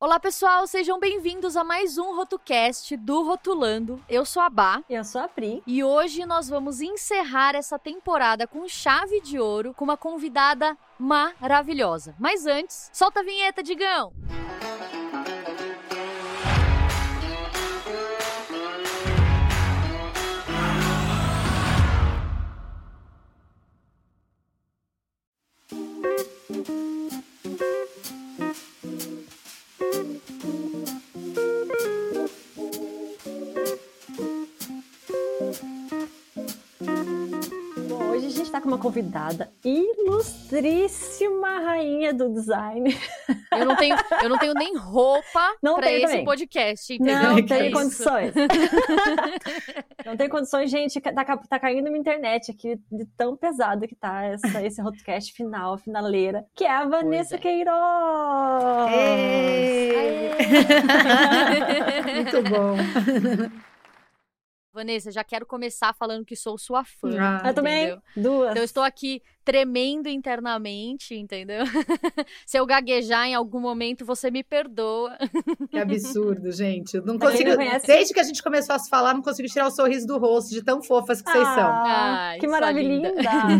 Olá, pessoal, sejam bem-vindos a mais um RotoCast do Rotulando. Eu sou a Bá. Eu sou a Pri. E hoje nós vamos encerrar essa temporada com chave de ouro com uma convidada maravilhosa. Mas antes, solta a vinheta, Digão! está convidada ilustríssima rainha do design. Eu não tenho, eu não tenho nem roupa para esse também. podcast, entendeu? Não tem condições. não tem condições, gente. Tá, tá caindo na internet aqui de tão pesado que tá essa, esse podcast final, finaleira, que é a Vanessa é. Queiroz. Muito bom. Vanessa, já quero começar falando que sou sua fã. Ah, eu também. Duas. Então eu estou aqui tremendo internamente, entendeu? Se eu gaguejar em algum momento, você me perdoa. Que absurdo, gente. Eu não consigo. Não desde que a gente começou a se falar, não consigo tirar o sorriso do rosto de tão fofas que ah, vocês são. Ai, que maravilha.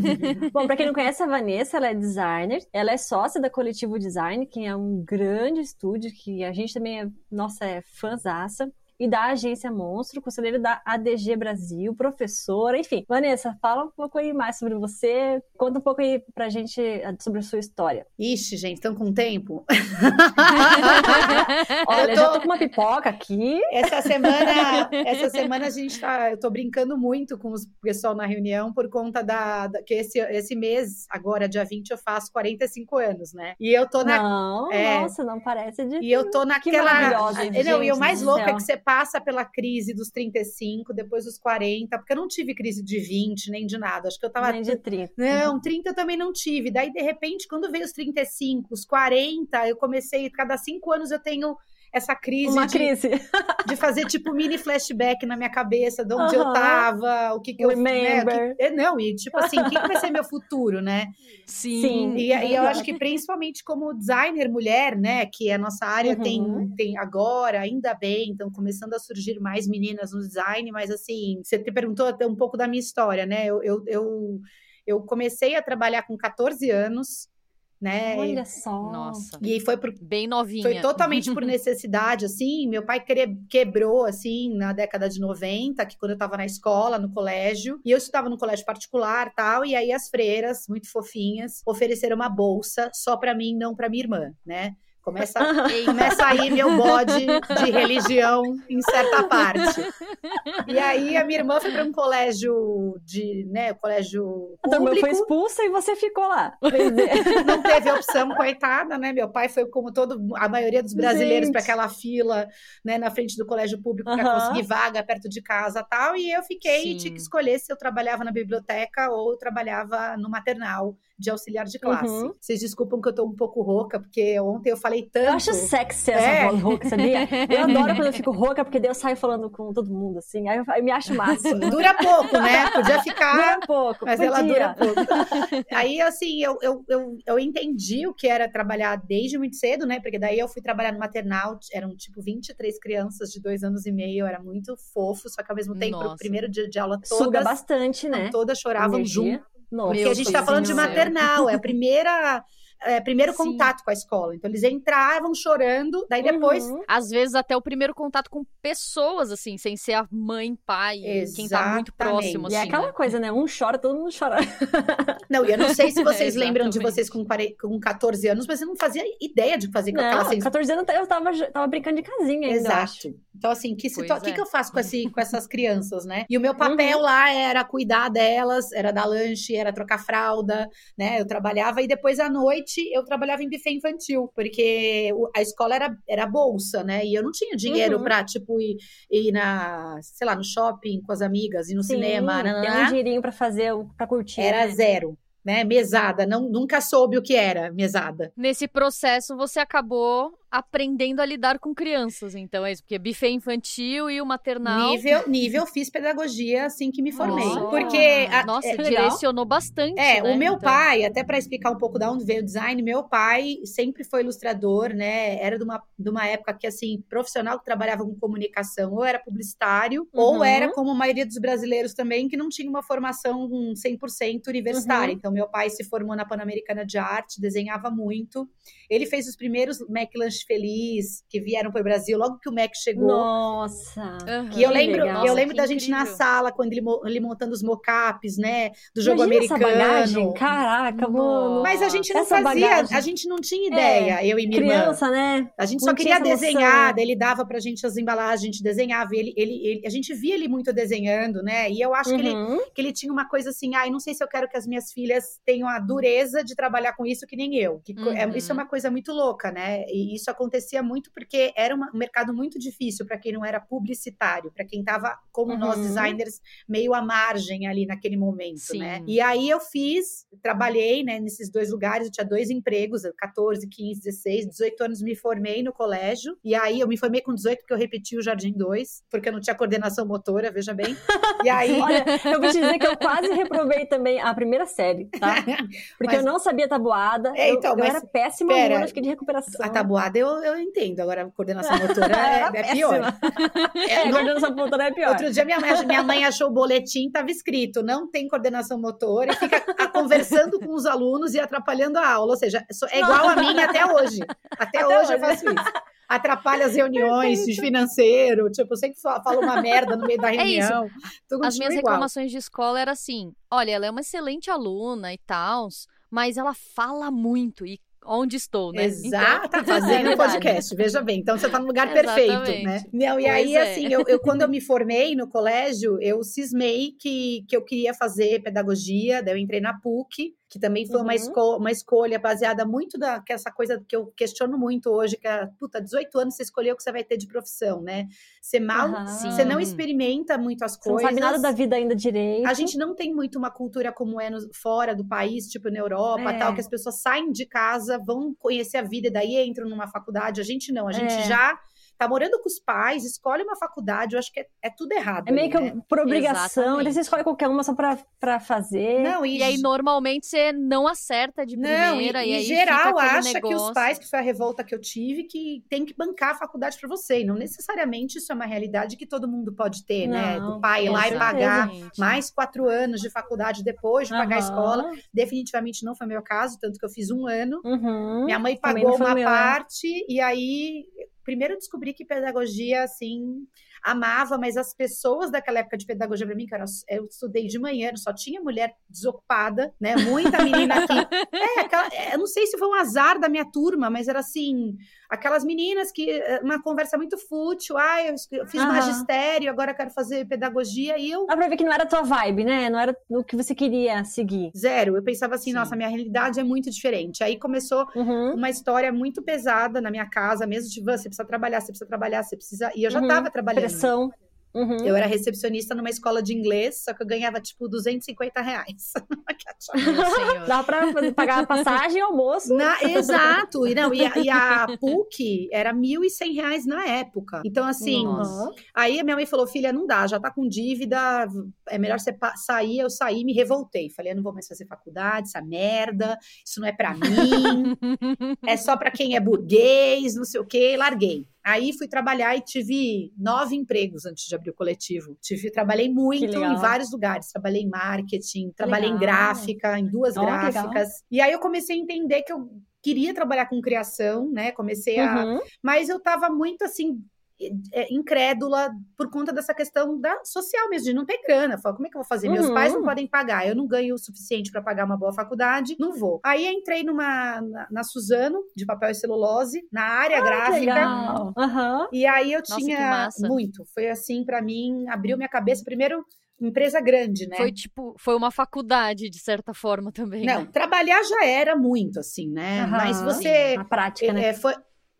Bom, para quem não conhece a Vanessa, ela é designer. Ela é sócia da Coletivo Design, que é um grande estúdio que a gente também é, nossa, é fãzaça e da Agência Monstro, conselheiro da ADG Brasil, professora, enfim. Vanessa, fala um pouco aí mais sobre você, conta um pouco aí pra gente eh, sobre a sua história. Ixi, gente, estão com tempo? Olha, eu tô... já tô com uma pipoca aqui. Essa semana, essa semana a gente tá, eu tô brincando muito com o pessoal na reunião por conta da, da que esse, esse mês, agora dia 20, eu faço 45 anos, né? E eu tô na Não, é, nossa, não parece de E eu tô naquela que Não, e o mais louco é que você passa pela crise dos 35, depois dos 40, porque eu não tive crise de 20, nem de nada. Acho que eu tava. Nem de 30. Não, 30 eu também não tive. Daí, de repente, quando veio os 35, os 40, eu comecei, cada cinco anos eu tenho essa crise, Uma de, crise. de fazer tipo mini flashback na minha cabeça de onde uh -huh. eu tava, o que que Remember. eu né, que, é, não, e tipo assim, o que, que vai ser meu futuro, né? Sim. Sim e, e, eu acho que principalmente como designer mulher, né, que a nossa área uhum. tem, tem agora, ainda bem, então começando a surgir mais meninas no design, mas assim, você te perguntou até um pouco da minha história, né? Eu, eu, eu, eu comecei a trabalhar com 14 anos, né? Olha só. Nossa. E foi por, bem novinha. Foi totalmente por necessidade, assim. Meu pai quebrou, assim, na década de 90, que quando eu estava na escola, no colégio, e eu estudava no colégio particular, tal, e aí as freiras, muito fofinhas, ofereceram uma bolsa só para mim, não para minha irmã, né? Começa, começa aí meu bode de religião em certa parte. E aí a minha irmã foi para um colégio de, né, colégio público. A foi expulsa e você ficou lá. Não teve opção, coitada, né? Meu pai foi como todo a maioria dos brasileiros para aquela fila, né, na frente do colégio público para uhum. conseguir vaga perto de casa, tal, e eu fiquei Sim. e tinha que escolher se eu trabalhava na biblioteca ou trabalhava no maternal de auxiliar de classe. Uhum. Vocês desculpam que eu tô um pouco rouca, porque ontem eu falei tanto. Eu acho sexy essa é. voz rouca, sabia? Eu adoro quando eu fico rouca, porque daí eu saio falando com todo mundo, assim. Aí eu, eu me acho massa. Dura pouco, né? Podia ficar. Dura pouco. Mas podia. ela dura pouco. Aí, assim, eu, eu, eu, eu entendi o que era trabalhar desde muito cedo, né? Porque daí eu fui trabalhar no maternal, eram tipo 23 crianças de dois anos e meio, era muito fofo, só que ao mesmo tempo, Nossa. o primeiro dia de aula todas. Suga bastante, né? Todas choravam junto Porque a gente está falando de maternal, é a primeira é, primeiro Sim. contato com a escola. Então, eles entravam chorando, daí depois. Uhum. Às vezes, até o primeiro contato com pessoas, assim, sem ser a mãe, pai, Exatamente. quem tá muito próximo. Assim, e é assim, aquela né? coisa, né? Um chora, todo mundo chora. Não, e eu não sei se vocês é, lembram de vocês com, com 14 anos, mas eu não fazia ideia de fazer com não, aquela sensação. 14 anos eu tava, tava brincando de casinha ainda. Exato. Então, assim, que, situa... é. que, que eu faço com, esse, com essas crianças, né? E o meu papel uhum. lá era cuidar delas, era dar lanche, era trocar fralda, né? Eu trabalhava e depois à noite eu trabalhava em em buffet infantil, porque a escola era, era bolsa, né? E eu não tinha dinheiro uhum. pra, tipo, ir, ir na, sei lá, no shopping com as amigas, ir no Sim, cinema. Tem um dinheirinho pra fazer, pra curtir. Era né? zero. Né, mesada, não, nunca soube o que era mesada. Nesse processo, você acabou aprendendo a lidar com crianças, então é isso, porque buffet infantil e o maternal. Nível, nível fiz pedagogia assim que me formei. Nossa. Porque. a- Nossa, é, direcionou bastante. É, né, o meu então. pai, até para explicar um pouco da onde veio o design, meu pai sempre foi ilustrador, né? Era de uma, de uma época que, assim, profissional que trabalhava com comunicação, ou era publicitário, ou Uhum. era como a maioria dos brasileiros também, que não tinha uma formação 100% universitária. Uhum. Então, meu pai se formou na Pan-Americana de Arte, desenhava muito. Ele fez os primeiros Mac Feliz que vieram para o Brasil, logo que o Mac chegou. Nossa. Aham. E eu Que lembro, legal. eu lembro Nossa, da que gente na incrível. sala, quando ele, ele montando os mockups, né? Do jogo Imagina essa americano. bagagem. Caraca, mano. Mas a gente não Essa fazia, bagagem. a gente não tinha ideia, eu e minha irmã. Criança, né? A gente não só queria essa desenhar, ele dava pra gente as embalagens, a gente desenhava. Ele, ele, ele- a gente via ele muito desenhando, né? E eu acho que, ele, Uhum. que ele tinha uma coisa assim, ai, não sei se eu quero que as minhas filhas tenham a dureza de trabalhar com isso que nem eu. Que co- é- Uhum. isso é uma coisa muito louca, né? E isso acontecia muito porque era uma- um mercado muito difícil para quem não era publicitário, para quem tava, como nós Uhum. designers, meio à margem ali naquele momento, Sim. né? E aí eu fiz, trabalhei, né, nesses dois lugares, eu tinha dois empregos, 14, 15, 16, 18 anos me formei no colégio. E aí eu me formei com 18 porque eu repeti o Jardim 2, porque eu não tinha coordenação motora, veja bem. E aí Olha, eu vou te dizer que eu quase reprovei também a primeira série, tá? Porque Mas- eu não sabia tabuada. É, eu- então, eu, mas era péssima pera, aluna, fiquei de recuperação. a tabuada eu, eu entendo, agora coordenação motora Era é, é pior. É, É, coordenação motora é pior. Outro dia minha mãe, minha mãe achou o boletim, tava escrito, não tem coordenação motora, e fica conversando com os alunos e atrapalhando a aula. Ou seja, é igual a mim até hoje. Até, Até hoje, eu hoje. faço isso. Atrapalha as reuniões de financeiro, tipo, eu sempre fa- falo uma merda no meio da É isso. reunião. As minhas igual. reclamações de escola era assim: olha, ela é uma excelente aluna e tal, mas ela fala muito. E onde estou, né? Exato, Então, fazendo é um verdade. podcast, veja bem. Então você tá no lugar perfeito, Exatamente. né? Não, e Pois aí, é. assim, eu, eu- quando eu me formei no colégio, eu cismei que, que eu queria fazer pedagogia, daí eu entrei na PUC, que também foi uma, Uhum. esco uma escolha baseada muito da que essa coisa que eu questiono muito hoje, que é, puta, 18 anos você escolheu o que você vai ter de profissão, né? Você mal, Aham. você não experimenta muito as Você não coisas. sabe nada da vida ainda direito. A gente não tem muito uma cultura como é no- fora do país, tipo na Europa, É. tal, que as pessoas saem de casa, vão conhecer a vida e daí entram numa faculdade. A gente não, a gente É. já tá morando com os pais, escolhe uma faculdade, eu acho que é, é tudo errado. É meio ali, que né? por obrigação, Exatamente. então você escolhe qualquer uma só pra, pra fazer. Não, e, E aí, normalmente, você não acerta de não, e, primeira. e, e aí geral acha que os negócio. pais, que foi a revolta que eu tive, que tem que bancar a faculdade para você. E não necessariamente isso é uma realidade que todo mundo pode ter, né? Não, Do pai ir lá e pagar mais quatro anos de faculdade depois de pagar a escola. Definitivamente não foi meu caso, tanto que eu fiz um ano. Uhum. Minha mãe pagou uma o meu, é. parte e aí primeiro eu descobri que pedagogia assim amava, mas as pessoas daquela época de pedagogia para mim, que eu, era, eu estudei de manhã, só tinha mulher desocupada, né? Muita menina aqui. É, aquela- é, eu não sei se foi um azar da minha turma, mas era assim, aquelas meninas que eh, uma conversa muito fútil, ah, eu, fiz Aham. magistério, agora quero fazer pedagogia e eu Dá pra ver que não era a tua vibe, né? Não era o que você queria seguir. zero. Eu pensava assim, Sim. nossa, minha realidade é muito diferente. Aí começou Uhum. uma história muito pesada na minha casa, mesmo de "Van, você precisa trabalhar, você precisa trabalhar, você precisa. E eu já Uhum. estava trabalhando. Pressão. Uhum. Eu era recepcionista numa escola de inglês, só que eu ganhava tipo 250 reais. Dá pra pagar a passagem e almoço. Na- exato, e, não, e, a, e a PUC era 1.100 reais na época. Então, assim, Nossa. aí a minha mãe falou: filha, não dá, já tá com dívida, é melhor você sair. Eu saí, me revoltei. Falei: eu não vou mais fazer faculdade, essa merda, isso não é pra mim. é só para quem é burguês, não sei o quê, larguei. Aí fui trabalhar e tive nove empregos antes de abrir o coletivo. Tive, trabalhei muito em vários lugares. Trabalhei em marketing, trabalhei em legal. gráfica, em duas Ó, que legal. gráficas. E aí eu comecei a entender que eu queria trabalhar com criação, né? Comecei a. Uhum. Mas eu tava muito assim. É, incrédula por conta dessa questão da social mesmo, de não ter grana. Falei, como é que eu vou fazer? Meus Uhum. pais não podem pagar, eu não ganho o suficiente para pagar uma boa faculdade, não vou. Aí entrei numa na, na Suzano, de papel e celulose, na área Que gráfica. Aham. E aí eu Nossa, tinha muito. Foi assim, para mim, abriu minha cabeça. Primeiro, empresa grande, né? Foi tipo, foi uma faculdade, de certa forma, também. Não, né? trabalhar já era muito, assim, né? Aham. Mas você. Na prática, né? É, foi,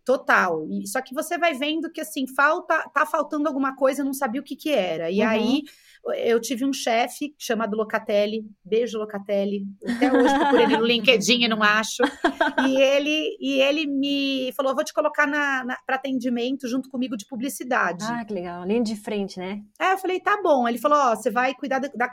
total. E, só que você vai vendo que, assim, falta, tá faltando alguma coisa, eu não sabia o que que era. E uhum. aí eu tive um chefe chamado Locatelli, beijo Locatelli, até hoje procurei ele no LinkedIn e não acho. E ele, e ele me falou: vou te colocar na, na para atendimento junto comigo de publicidade. Ah, que legal, linha de frente, né? É, eu falei: tá bom. Ele falou: ó, oh, você vai cuidar da, da.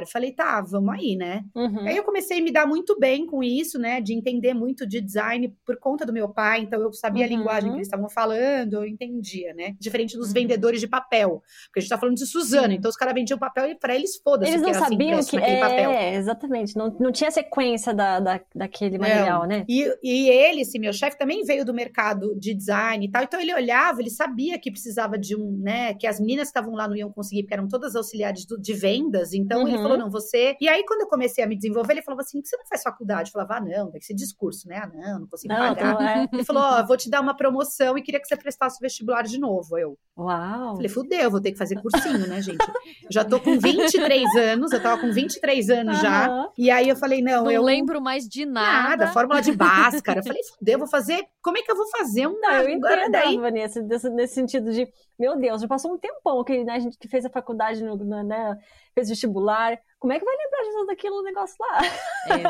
Eu falei: tá, vamos aí, né? Uhum. Aí eu comecei a me dar muito bem com isso, né? De entender muito de design por conta do meu pai, então eu sabia uhum. a linguagem que eles estavam falando, eu entendia, né? Diferente dos uhum. vendedores de papel, porque a gente tá falando de Suzano, então os caras vendiam papel e para eles foda-se. Eles não que sabiam assim, que é, papel. exatamente. Não, não tinha sequência da, da, daquele material, né? E, e ele, esse meu chefe, também veio do mercado de design e tal. Então ele olhava, ele sabia que precisava de um, né? Que as meninas que estavam lá não iam conseguir, porque eram todas auxiliares do, de vendas. Então uhum. ele falou: não, você. E aí, quando eu comecei a me desenvolver, ele falou assim: que você não faz faculdade? Eu falava, ah, não, tem que ser discurso, né? Ah, não, não consigo não, pagar. Então, é. Ele falou: ó, oh, vou te dar uma promoção e queria que você prestasse o vestibular de novo. Eu. Uau! Falei, fudeu, vou ter que fazer cursinho, né, gente? Já tô com 23 anos, eu tava com 23 anos uhum. já. E aí eu falei, não, não eu. Não lembro mais de nada. Nada, fórmula de Bhaskara. eu falei, fudeu, vou fazer. Como é que eu vou fazer um. Não, eu entendo, daí... Vanessa, nesse, nesse sentido de, meu Deus, já passou um tempão que né, a gente que fez a faculdade, no, né, fez vestibular. Como é que vai lembrar de tudo aquilo no negócio lá?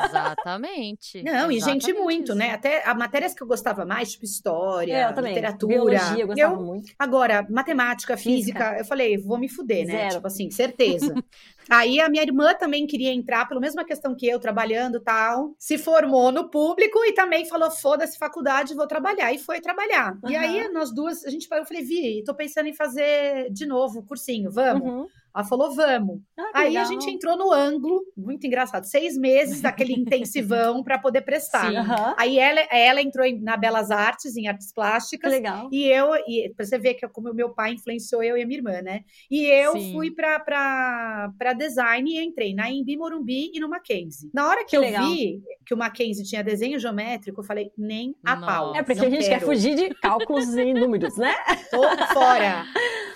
Exatamente. Não, Exatamente e gente muito, né? Até as matérias que eu gostava mais, tipo história, é, literatura. Biologia, eu gostava eu, muito. Agora, matemática, física, física, eu falei, vou me fuder, né? Zero. Tipo assim, certeza. Aí a minha irmã também queria entrar, pela mesma questão que eu, trabalhando tal. Se formou no público e também falou: foda-se, faculdade, vou trabalhar. E foi trabalhar. Uhum. E aí nós duas, a gente eu falei, Vi, tô pensando em fazer de novo o cursinho, vamos? Uhum. Ela falou, vamos. Ah, Aí legal. a gente entrou no ângulo, muito engraçado, seis meses daquele intensivão para poder prestar. Sim, Aí ela, ela entrou na Belas Artes, em artes plásticas. legal. E eu, e pra você ver que como o meu pai influenciou eu e a minha irmã, né? E eu Sim. fui para design e entrei na Embi Morumbi e no Mackenzie. Na hora que, que eu legal. vi que o Mackenzie tinha desenho geométrico, eu falei, nem a Não. pau. É porque a gente quero. quer fugir de cálculos e números, né? Tô fora.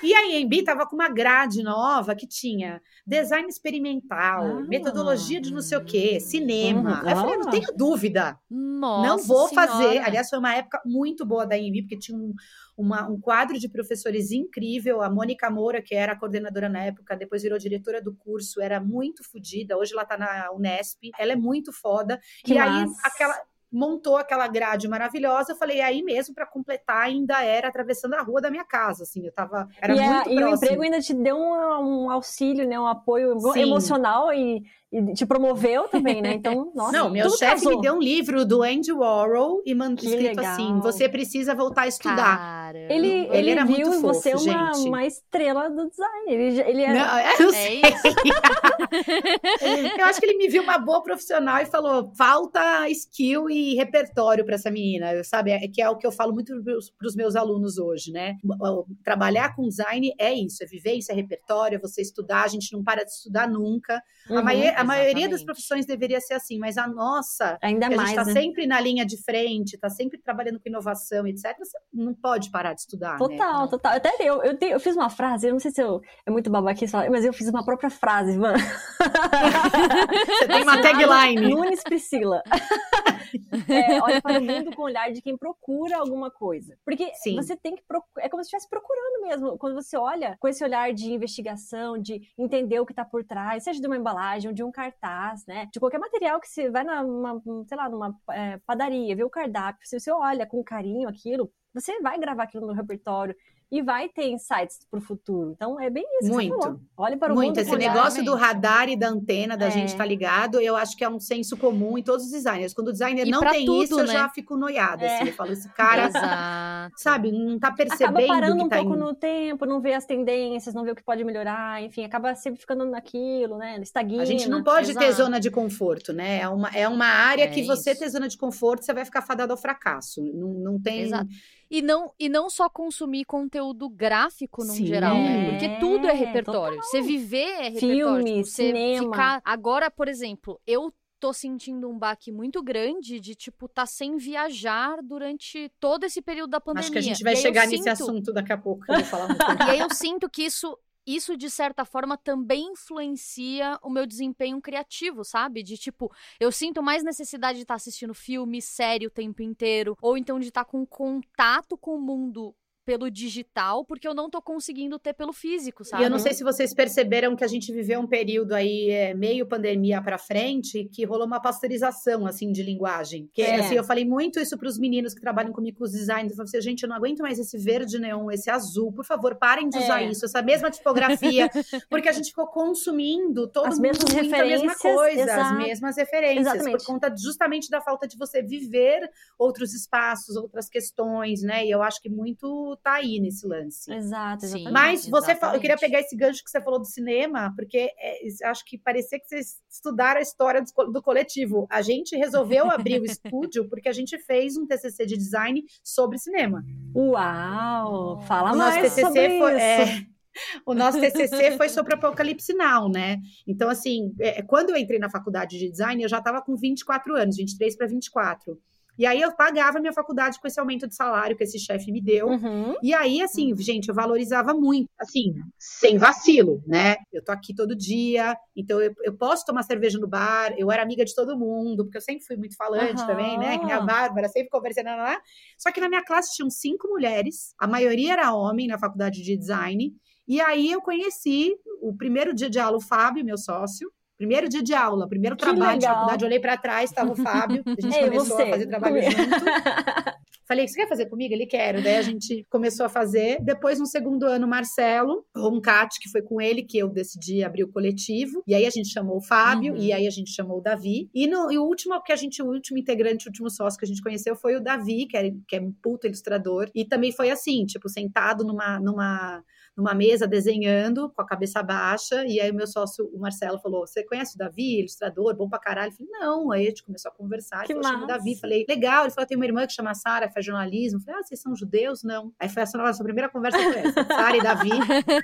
E a Embi tava com uma grade nova que tinha design experimental, ah, metodologia de não sei o quê, cinema. Aí eu falei, não tenho dúvida. Nossa não vou senhora. fazer. Aliás, foi uma época muito boa da Embi, porque tinha um, uma, um quadro de professores incrível. A Mônica Moura, que era a coordenadora na época, depois virou diretora do curso, era muito fodida. Hoje ela tá na Unesp. Ela é muito foda. Que e massa. aí, aquela montou aquela grade maravilhosa. Eu falei, é aí mesmo, para completar, ainda era atravessando a rua da minha casa, assim, eu tava, era e muito a, próximo. E o emprego ainda te deu um, um auxílio, né, um apoio Sim. emocional e e te promoveu também, né? Então, nossa. Não, meu chefe me deu um livro do Andy Warhol e mandou escrito legal. assim: você precisa voltar a estudar. Cara, ele, ele, ele era viu muito fofo, você uma, gente. uma estrela do design. Ele, ele era... Não, eu é sei. eu acho que ele me viu uma boa profissional e falou: falta skill e repertório para essa menina, sabe? É que é o que eu falo muito para os meus alunos hoje, né? Trabalhar com design é isso, é vivência, é repertório, é você estudar. A gente não para de estudar nunca. Uhum. A, maioria, a maioria das profissões deveria ser assim, mas a nossa, ainda mais, a gente está né? sempre na linha de frente, está sempre trabalhando com inovação, etc. Você não pode parar de estudar. Né? Total, né? total. Até eu, eu, eu, fiz uma frase, eu não sei se eu, é muito babaquice, mas eu fiz uma própria frase, mano. Você tem uma tagline. Nunes Priscila. é, olha para o mundo com o olhar de quem procura alguma coisa. Porque Sim. você tem que procurar, é como se estivesse procurando mesmo. Quando você olha com esse olhar de investigação, de entender o que está por trás, seja de uma embalagem de um cartaz, né? De qualquer material que você vai numa, sei lá, numa é, padaria, vê o cardápio, se você olha com carinho aquilo, você vai gravar aquilo no repertório e vai ter insights para o futuro. Então é bem isso. Muito. Olhe para o Muito. mundo. Esse negócio do radar e da antena da é. gente estar tá ligado, eu acho que é um senso comum em todos os designers. Quando o designer e não tem tudo, isso, né? eu já fico noiada. É. Assim, eu falo, esse cara, sabe, não está percebendo. Acaba parando um tá pouco em... no tempo, não vê as tendências, não vê o que pode melhorar, enfim, acaba sempre ficando naquilo, né? Estagna. A gente não pode Exato. ter zona de conforto, né? É uma, é uma área é que você ter zona de conforto, você vai ficar fadado ao fracasso. Não, não tem. Exato. E não, e não só consumir conteúdo gráfico no geral, né? Porque tudo é repertório. Total. Você viver é repertório. Filme, tipo, você cinema. Ficar... Agora, por exemplo, eu tô sentindo um baque muito grande de, tipo, tá sem viajar durante todo esse período da pandemia. Acho que a gente vai chegar nesse sinto... assunto daqui a pouco, que eu vou falar muito. e aí eu sinto que isso isso de certa forma também influencia o meu desempenho criativo, sabe? De tipo, eu sinto mais necessidade de estar tá assistindo filme, série o tempo inteiro, ou então de estar tá com contato com o mundo pelo digital, porque eu não tô conseguindo ter pelo físico, sabe? E eu não sei se vocês perceberam que a gente viveu um período aí, é, meio pandemia para frente, que rolou uma pasteurização, assim, de linguagem. Que, é. assim, eu falei muito isso para os meninos que trabalham comigo com os designers. Eu falei assim, gente, eu não aguento mais esse verde neon, esse azul. Por favor, parem de usar é. isso, essa mesma tipografia. porque a gente ficou consumindo todo as mundo mesmas referências, a mesma coisa, exato. as mesmas referências. Exatamente. Por conta justamente da falta de você viver outros espaços, outras questões, né? E eu acho que muito tá aí nesse lance. Exato, exatamente. Mas você eu queria pegar esse gancho que você falou do cinema, porque é, acho que parecia que vocês estudaram a história do, do coletivo. A gente resolveu abrir o estúdio porque a gente fez um TCC de design sobre cinema. Uau! Fala o mais nosso TCC sobre foi, isso. é, o nosso TCC foi sobre Apocalipse Now, né? Então, assim, é, quando eu entrei na faculdade de design, eu já estava com 24 anos, 23 para 24. E aí eu pagava minha faculdade com esse aumento de salário que esse chefe me deu. Uhum. E aí, assim, gente, eu valorizava muito. Assim, sem vacilo, né? Eu tô aqui todo dia, então eu, eu posso tomar cerveja no bar, eu era amiga de todo mundo, porque eu sempre fui muito falante uhum. também, né? Que nem a Bárbara, sempre conversando lá. Só que na minha classe tinham cinco mulheres, a maioria era homem na faculdade de design. E aí eu conheci o primeiro dia de aula o Fábio, meu sócio, Primeiro dia de aula, primeiro Que trabalho de legal. faculdade, olhei para trás, estava o Fábio, a gente Ei, começou você, a fazer trabalho comigo. junto. Falei, você quer fazer comigo? Ele quer. Daí a gente começou a fazer. Depois, no segundo ano, Marcelo, Roncat, que foi com ele que eu decidi abrir o coletivo. E aí a gente chamou o Fábio, Uhum. e aí a gente chamou o Davi. E, no, e o último que a gente, o último integrante, o último sócio que a gente conheceu foi o Davi, que é, que é um puto ilustrador. E também foi assim, tipo, sentado numa, numa, numa mesa desenhando, com a cabeça baixa. E aí o meu sócio, o Marcelo, falou: Você conhece o Davi, ilustrador, bom pra caralho? Eu falei, não. Aí a gente começou a conversar. Que falou, chama o. Davi. Falei, legal. Ele falou: tem uma irmã que chama Sara, faz jornalismo. Eu falei, ah, vocês são judeus? Não. Aí foi essa nossa primeira conversa com essa. Sara e Davi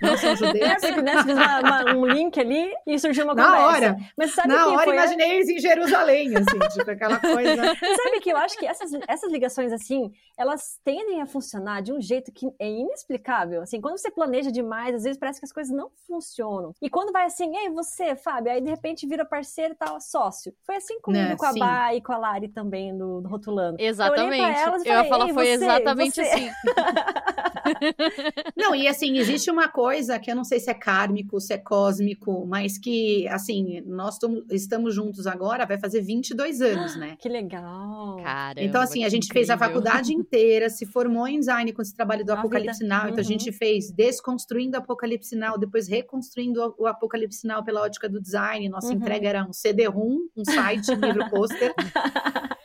não são É, judeus. né, você fez uma- uma- um link ali e surgiu uma Na conversa. hora. Mas sabe Na hora, imaginei eles em Jerusalém, assim, tipo aquela coisa. Sabe que eu acho que essas, essas ligações, assim, elas tendem a funcionar de um jeito que é inexplicável. Assim, quando você planeja demais, às vezes parece que as coisas não funcionam. E quando vai assim, ei, você, Fábio, aí de repente vira parceiro e tal, sócio. Foi assim comigo, Né, com a sim. Bá e com a Lari também, do, do Rotulando. Exatamente. Eu elas e Eu ia falei, falar, "Ei, foi você, exatamente você." assim. Não, e assim, existe uma coisa que eu não sei se é kármico, se é cósmico, mas que, assim, nós estamos juntos agora, vai fazer 22 anos, né? Que legal. Caramba, Então, assim, a gente fez a incrível. faculdade inteira, se formou em design com esse trabalho do A Apocalipse vida. Now. Então, a Uhum. gente fez desconstruindo o Apocalipse Now, depois reconstruindo o- Apocalipse Now pela ótica do design. Nossa Uhum. entrega era um CD-ROM, um site, um livro pôster.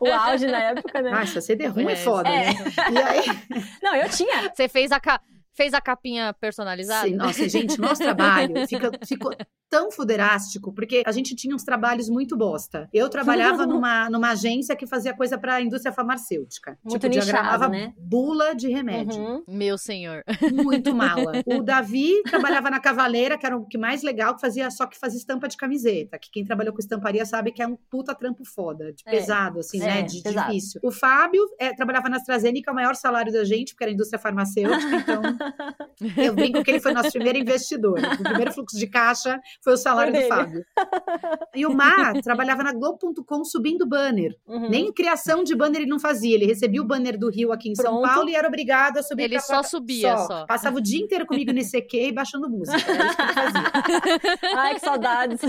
O auge na época, né? Nossa, CD-ROM é, É, foda, é. né? E aí, Não, eu tinha. Você fez a, ca... fez a capinha personalizada? Sim, nossa, gente, nosso trabalho fica, ficou tão fuderástico, porque a gente tinha uns trabalhos muito bosta. Eu trabalhava numa, numa agência que fazia coisa para a indústria farmacêutica. Muito tipo, diagramava nichado, né? bula de remédio. Uhum. Meu senhor. Muito mala. O Davi trabalhava na Cavaleira, que era o que mais legal, que fazia só que fazia estampa de camiseta. Que quem trabalhou com estamparia sabe que é um puta trampo foda, de É. pesado, assim, É, né? De pesado. difícil. O Fábio é, trabalhava na AstraZeneca, o maior salário da gente, porque era indústria farmacêutica, então eu brinco que ele foi nosso primeiro investidor. O primeiro fluxo de caixa foi o salário do. Fábio. E o Mar trabalhava na Globo.com subindo banner. Uhum. Nem criação de banner ele não fazia. Ele recebia o banner do Rio aqui em São Pronto. Paulo e era obrigado a subir Ele pra só subia, só. Passava o dia inteiro comigo nesse EQ e baixando música. Era isso que ele fazia. Ai, que saudades.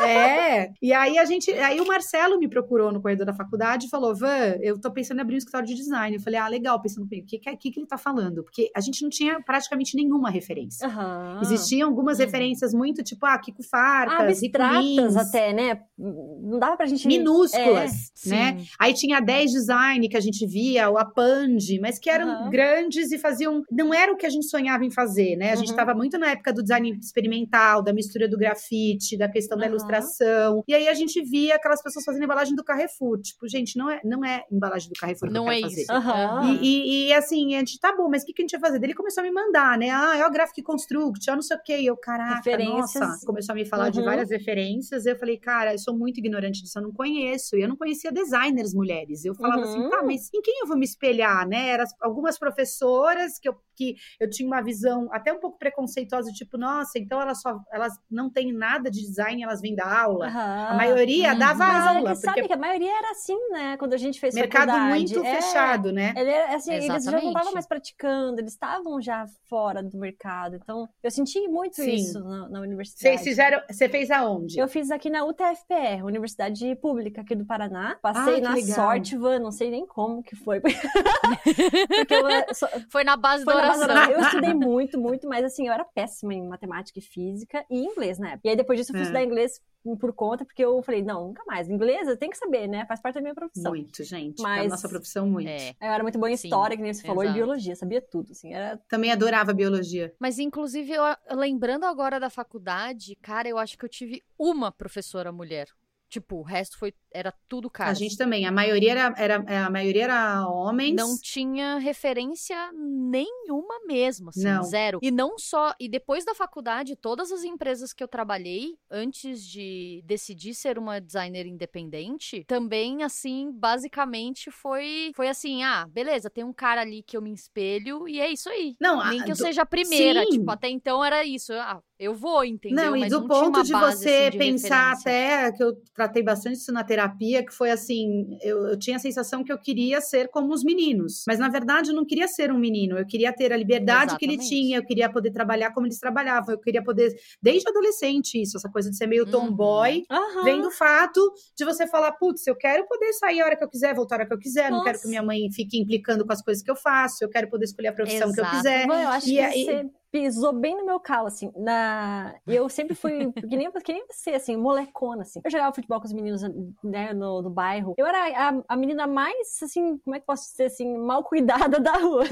É. E aí a gente. Aí o Marcelo me procurou no corredor da faculdade e falou: Van, eu tô pensando em abrir um escritório de design. Eu falei, ah, legal, pensando comigo, o que, que, que ele tá falando? Porque a gente não tinha praticamente nenhuma referência. Aham. Existiam algumas Uhum. referências muito, tipo, ah, Kiko Farcas, abstratas até, né? Não dava pra gente... minúsculas, né? Sim. Aí tinha 10 design que a gente via, o Apand, mas que eram Aham. grandes e faziam. Não era o que a gente sonhava em fazer, né? A gente Uhum. estava muito na época do design experimental, da mistura do grafite, da questão da ilustração. E aí a gente via aquelas pessoas fazendo embalagem do Carrefour. Tipo, gente, não é, não é embalagem do Carrefour que Não eu é fazer. isso. Aham. E, e- e, assim, a gente, tá bom, mas o que, que a gente vai fazer? Daí Ele começou a me mandar, né? Ah, é o Graphic Construct, é o não sei o quê. E eu, caraca, Referências nossa. Começou a me falar uhum. de várias referências. Eu falei, cara, eu sou muito ignorante disso, eu não conheço. E eu não conhecia designers mulheres. Eu falava assim, uhum. assim, tá, mas em quem eu vou me espelhar, né? Eram algumas professoras que eu, que eu tinha uma visão até um pouco preconceituosa, tipo, nossa, então elas só elas não têm nada de design, elas vêm dar aula. Uhum. A maioria dava mas aula. Mas sabe que a maioria era assim, né? Quando a gente fez Mercado faculdade. muito é, fechado, né? Ele, assim, eles já não estavam mais praticando, eles estavam já fora do mercado. Então, eu senti muito Sim. isso na, na universidade. Vocês fizeram, você fez aonde? Eu fiz aqui na UTFPR, Universidade Pública aqui do Paraná. Passei ah, na legal. sorte, Van, não sei nem como que foi. eu, só, foi na base foi da oração. Base, eu estudei muito, muito, mas assim, eu era péssima em matemática e física e inglês, né? E aí depois disso eu fui é. estudar inglês por conta, porque eu falei, não, nunca mais. Inglês eu tenho que saber, né? Faz parte da minha profissão. Muito, gente. Mas, a nossa profissão, muito. É. Eu era muito boa em Sim, história, que nem você falou, exato. e biologia, sabia tudo, assim. Era... Também adorava biologia. Mas, inclusive, eu, lembrando agora da faculdade, cara, eu acho que eu tive uma professora mulher. Tipo, o resto foi era tudo cara. A gente também, a maioria era, era é, a maioria era homens. Não tinha referência nenhuma mesmo, assim, não. zero. E não só, e depois da faculdade, todas as empresas que eu trabalhei antes de decidir ser uma designer independente, também assim, basicamente foi foi assim, ah, beleza, tem um cara ali que eu me espelho e é isso aí. Não, nem a, que eu do... seja a primeira, Sim. tipo, até então era isso. Ah, eu vou, entendeu? Não, e do não ponto de base, você assim, de pensar referência. até, que eu tratei bastante isso na terapia, que foi assim, eu, eu, tinha a sensação que eu queria ser como os meninos. Mas, na verdade, eu não queria ser um menino. Eu queria ter a liberdade Exatamente. que ele tinha, eu queria poder trabalhar como eles trabalhavam, eu queria poder, desde adolescente, isso, essa coisa de ser meio tomboy, uhum. vem do fato de você falar, putz, eu quero poder sair a hora que eu quiser, voltar a hora que eu quiser, Nossa. não quero que minha mãe fique implicando com as coisas que eu faço, eu quero poder escolher a profissão Exato. que eu quiser. Bom, eu acho e, que você pisou bem no meu calo, assim. Na... Eu sempre fui, que nem, que nem você, assim, molecona, assim. Eu jogava futebol com os meninos, né, no, no bairro. Eu era a, a menina mais, assim, como é que posso dizer, assim, mal cuidada da rua.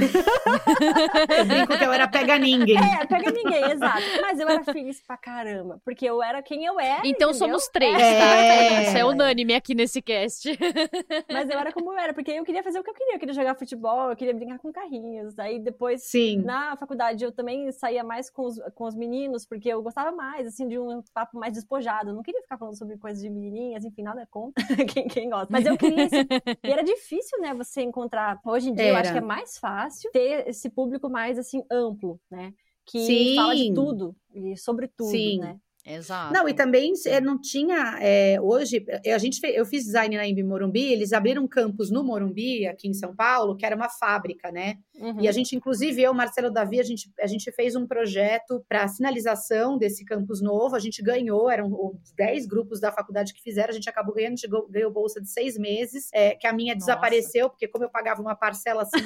eu brinco que eu era pega ninguém. É, pega ninguém, exato. Mas eu era feliz pra caramba, porque eu era quem eu era, Então entendeu? somos três, é. tá? Isso é unânime aqui nesse cast. Mas eu era como eu era, porque eu queria fazer o que eu queria. Eu queria jogar futebol, eu queria brincar com carrinhos. Aí depois, Sim. na faculdade, eu também saía mais com os, com os meninos, porque eu gostava mais, assim, de um papo mais despojado. Eu não queria ficar falando sobre coisas de menininhas, enfim, nada contra quem, quem gosta. Mas eu queria. Esse... e era difícil, né, você encontrar. Hoje em dia, era. eu acho que é mais fácil ter esse público mais, assim, amplo, né? Que Sim. fala de tudo e sobre tudo, Sim. né? Exato. Não, e também eh, não tinha. É, hoje, eh, a gente eu fiz design na Imbi Morumbi, eles abriram um campus no Morumbi, aqui em São Paulo, que era uma fábrica, né? Uhum. E a gente, inclusive, eu, Marcelo Davi, a gente, a gente fez um projeto para sinalização desse campus novo. A gente ganhou, eram os 10 grupos da faculdade que fizeram, a gente acabou ganhando, a gente ganhou bolsa de seis meses, é, que a minha Nossa. desapareceu, porque como eu pagava uma parcela assim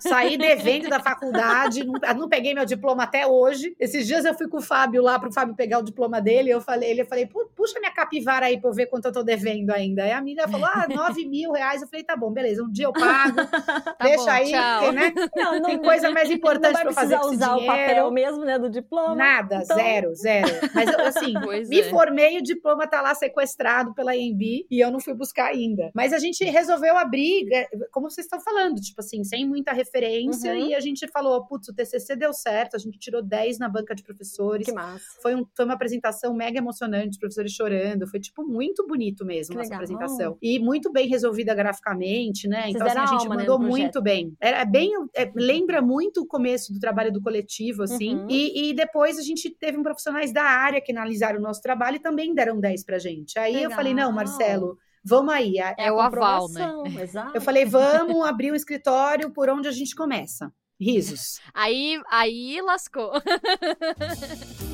saí devendo da faculdade, não, não peguei meu diploma até hoje. Esses dias eu fui com o Fábio lá para o Fábio pegar o diploma dele, eu falei, ele eu falei, puxa minha capivara aí para eu ver quanto eu tô devendo ainda. Aí a menina falou, ah, 9 mil reais. Eu falei, tá bom, beleza, um dia eu pago, tá deixa bom, aí, porque, né? Não, não, tem coisa mais importante para fazer com usar o papel mesmo, né, do diploma. Nada, então... zero, zero. Mas assim, pois me é. formei, o diploma tá lá sequestrado pela EMB e eu não fui buscar ainda. Mas a gente resolveu abrir, é, como vocês estão falando, tipo assim, sem muita referência uhum. e a gente falou, putz, o TCC deu certo, a gente tirou 10 na banca de professores. Que massa. Foi, um, foi uma apresentação mega emocionante, os professores chorando. Foi, tipo, muito bonito mesmo essa apresentação. E muito bem resolvida graficamente, né? Vocês então, assim, a gente alma, né, mandou né, muito bem. Era bem. É, lembra muito o começo do trabalho do coletivo, assim. Uhum. E, e, depois a gente teve um profissionais da área que analisaram o nosso trabalho e também deram 10 pra gente. Aí Legal. eu falei, não, Marcelo. Vamos aí. É, é o aval, né? Exato. Eu falei, vamos abrir um escritório por onde a gente começa. Risos. Aí, aí lascou.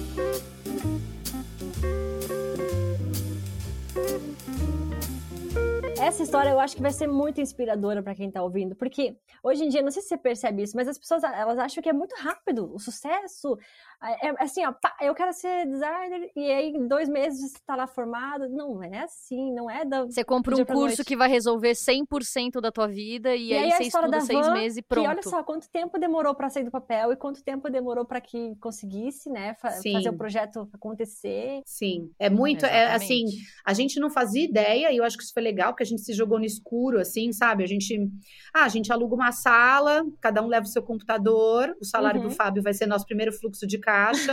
Essa história eu acho que vai ser muito inspiradora para quem tá ouvindo, porque hoje em dia, não sei se você percebe isso, mas as pessoas elas acham que é muito rápido o sucesso, é, é assim, ó, pá, eu quero ser designer e aí em dois meses você tá lá formado. Não é assim, não é da. Você compra um curso que vai resolver 100% da tua vida e, e aí, aí você estuda seis Van, meses e pronto. E olha só quanto tempo demorou para sair do papel e quanto tempo demorou para que conseguisse, né, fa Sim. fazer o projeto acontecer. Sim, é muito, é assim, a gente não fazia ideia e eu acho que isso foi legal, porque a gente se jogou no escuro, assim, sabe? A gente, ah, a gente aluga uma sala, cada um leva o seu computador, o salário uhum. do Fábio vai ser nosso primeiro fluxo de caixa.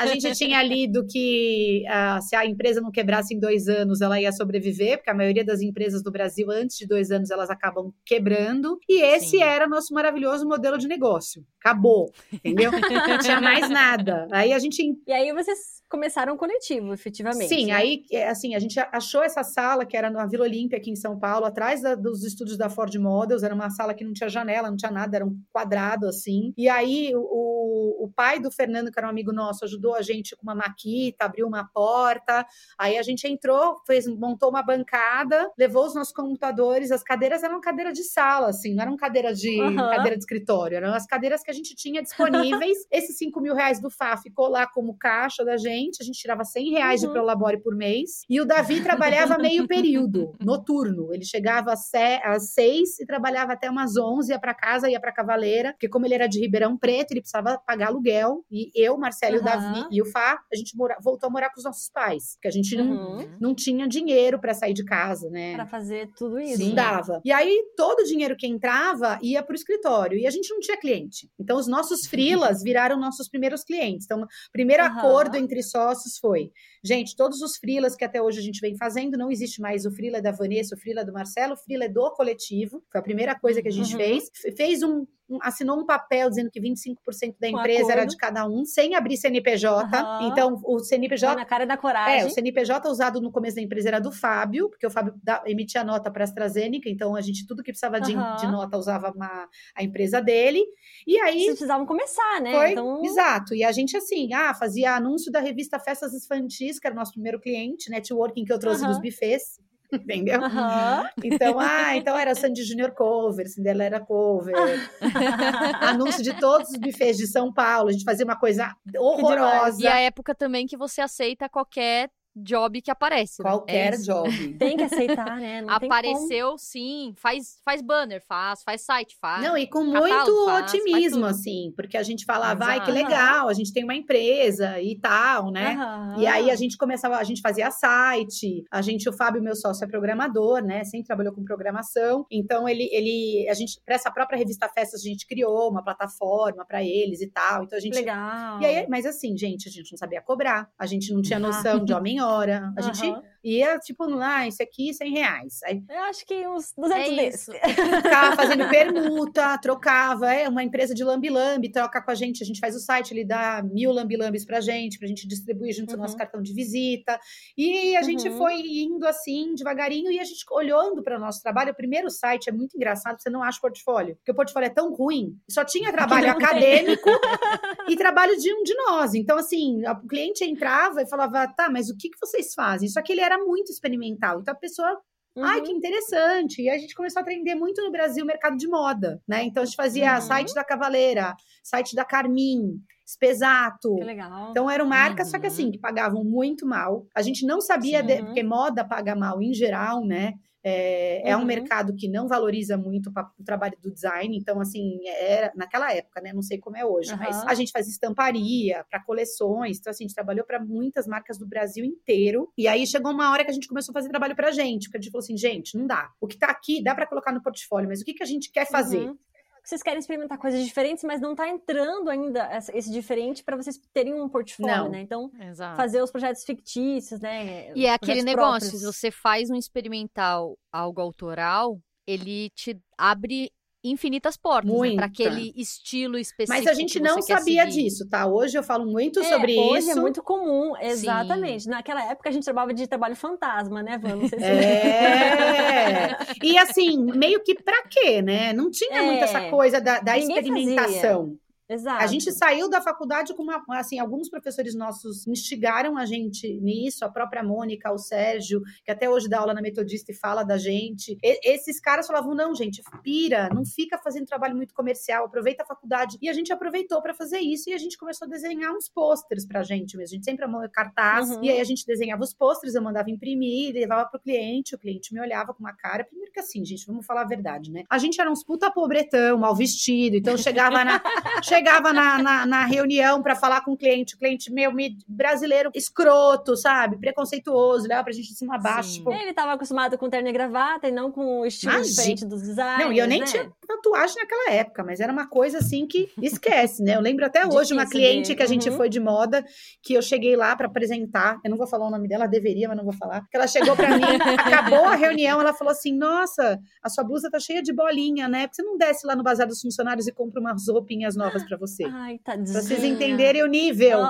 a gente tinha lido que uh, se a empresa não quebrasse em dois anos, ela ia sobreviver, porque a maioria das empresas do Brasil, antes de dois anos, elas acabam quebrando. E esse Sim. era nosso maravilhoso modelo de negócio. Acabou, entendeu? não tinha mais nada. Aí a gente. E aí vocês começaram um coletivo, efetivamente. Sim, né? aí é, assim, a gente achou essa sala que era na Vila Olímpia aqui em São Paulo, atrás da, dos estúdios da Ford Models, era uma sala que não tinha janela, não tinha nada, era um quadrado assim. E aí o, o pai do Fernando, que era um amigo nosso, ajudou a gente com uma maquita, abriu uma porta. Aí a gente entrou, fez, montou uma bancada, levou os nossos computadores, as cadeiras eram cadeira de sala, assim, não eram cadeira de uhum. cadeira de escritório, eram as cadeiras que a gente tinha disponíveis. Esses 5 mil reais do Fá ficou lá como caixa da gente gente, a gente tirava 100 reais uhum. de Prolabore por mês. E o Davi trabalhava meio período, noturno. Ele chegava às 6 e trabalhava até umas 11, ia para casa, ia para Cavaleira, porque como ele era de Ribeirão Preto, ele precisava pagar aluguel. E eu, Marcelo, uhum. o Davi e o Fá, a gente mora, voltou a morar com os nossos pais, porque a gente uhum. não, não tinha dinheiro para sair de casa, né? Para fazer tudo isso. Não dava. E aí, todo o dinheiro que entrava ia para o escritório. E a gente não tinha cliente. Então, os nossos frilas viraram nossos primeiros clientes. Então, primeiro acordo entre sócios foi: gente, todos os frilas que até hoje a gente vem fazendo, não existe mais o frila da Vanessa, o frila do Marcelo, o frila é do coletivo. Foi a primeira coisa que a gente uhum. fez. Fez um, assinou um papel dizendo que 25% da empresa era de cada um, sem abrir CNPJ. Uhum. Então, o CNPJ. na cara da coragem. É, o CNPJ usado no começo da empresa era do Fábio, porque o Fábio da, emitia nota para a AstraZeneca, então a gente, tudo que precisava de, uhum. de nota, usava uma, a empresa dele. E aí. Vocês precisavam começar, né? Foi, então... Exato. E a gente, assim, ah, fazia anúncio da revista Festas Infantis, que era o nosso primeiro cliente, networking que eu trouxe uhum. dos bufês. Entendeu? Uhum. Então, ah, então era Sandy Junior cover, Cinderela cover. Anúncio de todos os bufês de São Paulo, a gente fazia uma coisa horrorosa. E a época também que você aceita qualquer job que aparece. Né? Qualquer é job. Tem que aceitar, né? Não Apareceu, sim. Faz, faz banner, faz, faz site, faz. Não, e com muito faz, otimismo, faz assim, porque a gente falava, vai, que legal, a gente tem uma empresa e tal, né? E aí a gente começava, a gente fazia site, a gente, o Fábio, meu sócio, é programador, né? Sempre trabalhou com programação. Então, ele, ele a gente, para essa própria revista Festas, a gente criou uma plataforma para eles e tal. Então a gente. Legal. E aí, mas assim, gente, a gente não sabia cobrar, a gente não tinha noção de homem hora. A uhum. gente ia, tipo, lá, ah, isso aqui, 100 reais. Aí, eu acho que uns 200 é desses. Ficava fazendo permuta, trocava. É uma empresa de lambi-lambi, troca com a gente. A gente faz o site, ele dá mil lambi-lambis pra gente, pra gente distribuir junto uhum. ao nosso cartão de visita. E a gente uhum. foi indo assim, devagarinho, e a gente olhando para o nosso trabalho. O primeiro site é muito engraçado, você não acha portfólio. Porque o portfólio é tão ruim, só tinha trabalho acadêmico e trabalho de um de nós. Então, assim, o cliente entrava e falava, tá, mas o que, que vocês fazem? Só que ele era muito experimental. Então a pessoa Uhum. Ai, que interessante. E a gente começou a aprender muito no Brasil o mercado de moda, né? Então a gente fazia uhum. site da Cavaleira, site da Carmin, Espesato. Que legal. Então eram marcas, uhum. só que assim, uhum. que pagavam muito mal. A gente não sabia, de, porque moda paga mal em geral, né? É, uhum. é, um uhum. mercado que não valoriza muito o trabalho do design, então, assim, era naquela época, né? Não sei como é hoje, uhum. mas a gente faz estamparia para coleções, então, assim, a gente trabalhou para muitas marcas do Brasil inteiro. E aí chegou uma hora que a gente começou a fazer trabalho pra gente, porque a gente falou assim, gente, não dá. O que tá aqui dá para colocar no portfólio, mas o que, que a gente quer fazer? Uhum vocês querem experimentar coisas diferentes, mas não está entrando ainda esse diferente para vocês terem um portfólio, não. né? Então, Exato. fazer os projetos fictícios, né? E é aquele negócio, se você faz um experimental, algo autoral, ele te abre infinitas portas né, para aquele estilo específico. Mas a gente não sabia disso, tá? Hoje eu falo muito é, sobre hoje é isso. Hoje é muito comum, exatamente. Sim. Naquela época a gente trabalhava de trabalho fantasma, né, Van? Não sei se é. e assim, meio que para quê, né? Não tinha é. muito essa coisa da, da experimentação. Fazia. Exato. A gente saiu da faculdade com uma, assim, alguns professores nossos instigaram a gente nisso, a própria Mônica, o Sérgio, que até hoje dá aula na Metodista e fala da gente. E, esses caras falavam: "Não, gente, pira, não fica fazendo trabalho muito comercial, aproveita a faculdade". E a gente aproveitou para fazer isso e a gente começou a desenhar uns pôsteres pra gente mesmo. A gente sempre amou cartaz, uhum. e aí a gente desenhava os pôsteres, eu mandava imprimir, levava pro cliente, o cliente me olhava com uma cara, primeiro que assim, gente, vamos falar a verdade, né? A gente era uns puta pobretão, mal vestido, então chegava na chegava na, na, na reunião para falar com o cliente, o cliente, meu, brasileiro escroto, sabe? Preconceituoso, leva pra gente de cima a baixo. Tipo... Ele tava acostumado com terno e gravata e não com o estilo Imagina. diferente dos designers. Não, e eu nem né? tinha tatuagem naquela época, mas era uma coisa assim que esquece, né? Eu lembro até hoje Difícil uma cliente que a gente uhum. foi de moda, que eu cheguei lá para apresentar. Eu não vou falar o nome dela, deveria, mas não vou falar. Que ela chegou para mim, acabou a reunião, ela falou assim: Nossa, a sua blusa tá cheia de bolinha, né? Porque você não desce lá no bazar dos funcionários e compra umas roupinhas novas para você. Ai, tá Pra vocês entenderem o nível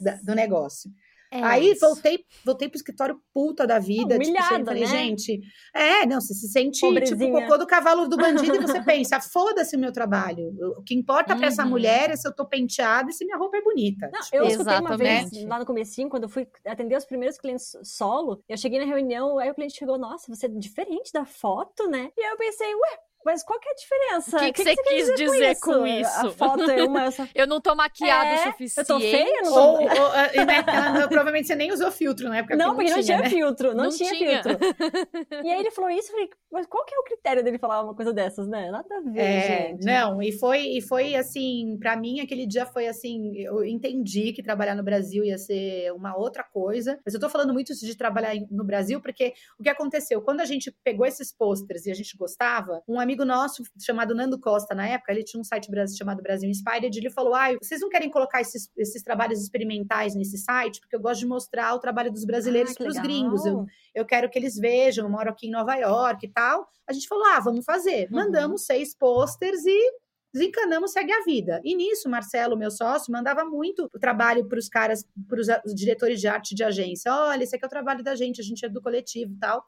da, do negócio. É Aí voltei, voltei pro escritório puta da vida. Humilhada, tipo, falei, né? gente. É, não, você se sente Pobrezinha. tipo o cocô do cavalo do bandido e você pensa, foda-se o meu trabalho. O que importa uhum. para essa mulher é se eu tô penteada e se minha roupa é bonita. Não, tipo, eu escutei uma vez lá no comecinho, quando eu fui atender os primeiros clientes solo, eu cheguei na reunião, aí o cliente chegou, nossa, você é diferente da foto, né? E aí eu pensei, ué, mas qual que é a diferença? O que, que, que, que você quis dizer, dizer com, isso? A foto é uma. Essa... eu não tô maquiada é, o suficiente. Eu tô feia? Não ou, ou, né, provavelmente você nem usou filtro na época. Não, porque não, tinha, tinha né? filtro. Não, não tinha, tinha, filtro. e aí ele falou isso, eu falei, mas qual que é o critério dele falar uma coisa dessas, né? Nada a ver, é, gente. Não, e foi, e foi assim, para mim aquele dia foi assim, eu entendi que trabalhar no Brasil ia ser uma outra coisa. Mas eu tô falando muito isso de trabalhar no Brasil, porque o que aconteceu? Quando a gente pegou esses posters e a gente gostava, um amigo nosso chamado Nando Costa, na época, ele tinha um site chamado Brasil Inspired, ele falou: ah, vocês não querem colocar esses, esses trabalhos experimentais nesse site? Porque eu gosto de mostrar o trabalho dos brasileiros ah, para os gringos. Eu, eu quero que eles vejam, eu moro aqui em Nova York e tal. A gente falou: ah, vamos fazer. Uhum. Mandamos seis posters e desencanamos, segue a vida. E nisso, Marcelo, meu sócio, mandava muito o trabalho para os caras, para os diretores de arte de agência. Olha, esse aqui é o trabalho da gente, a gente é do coletivo e tal.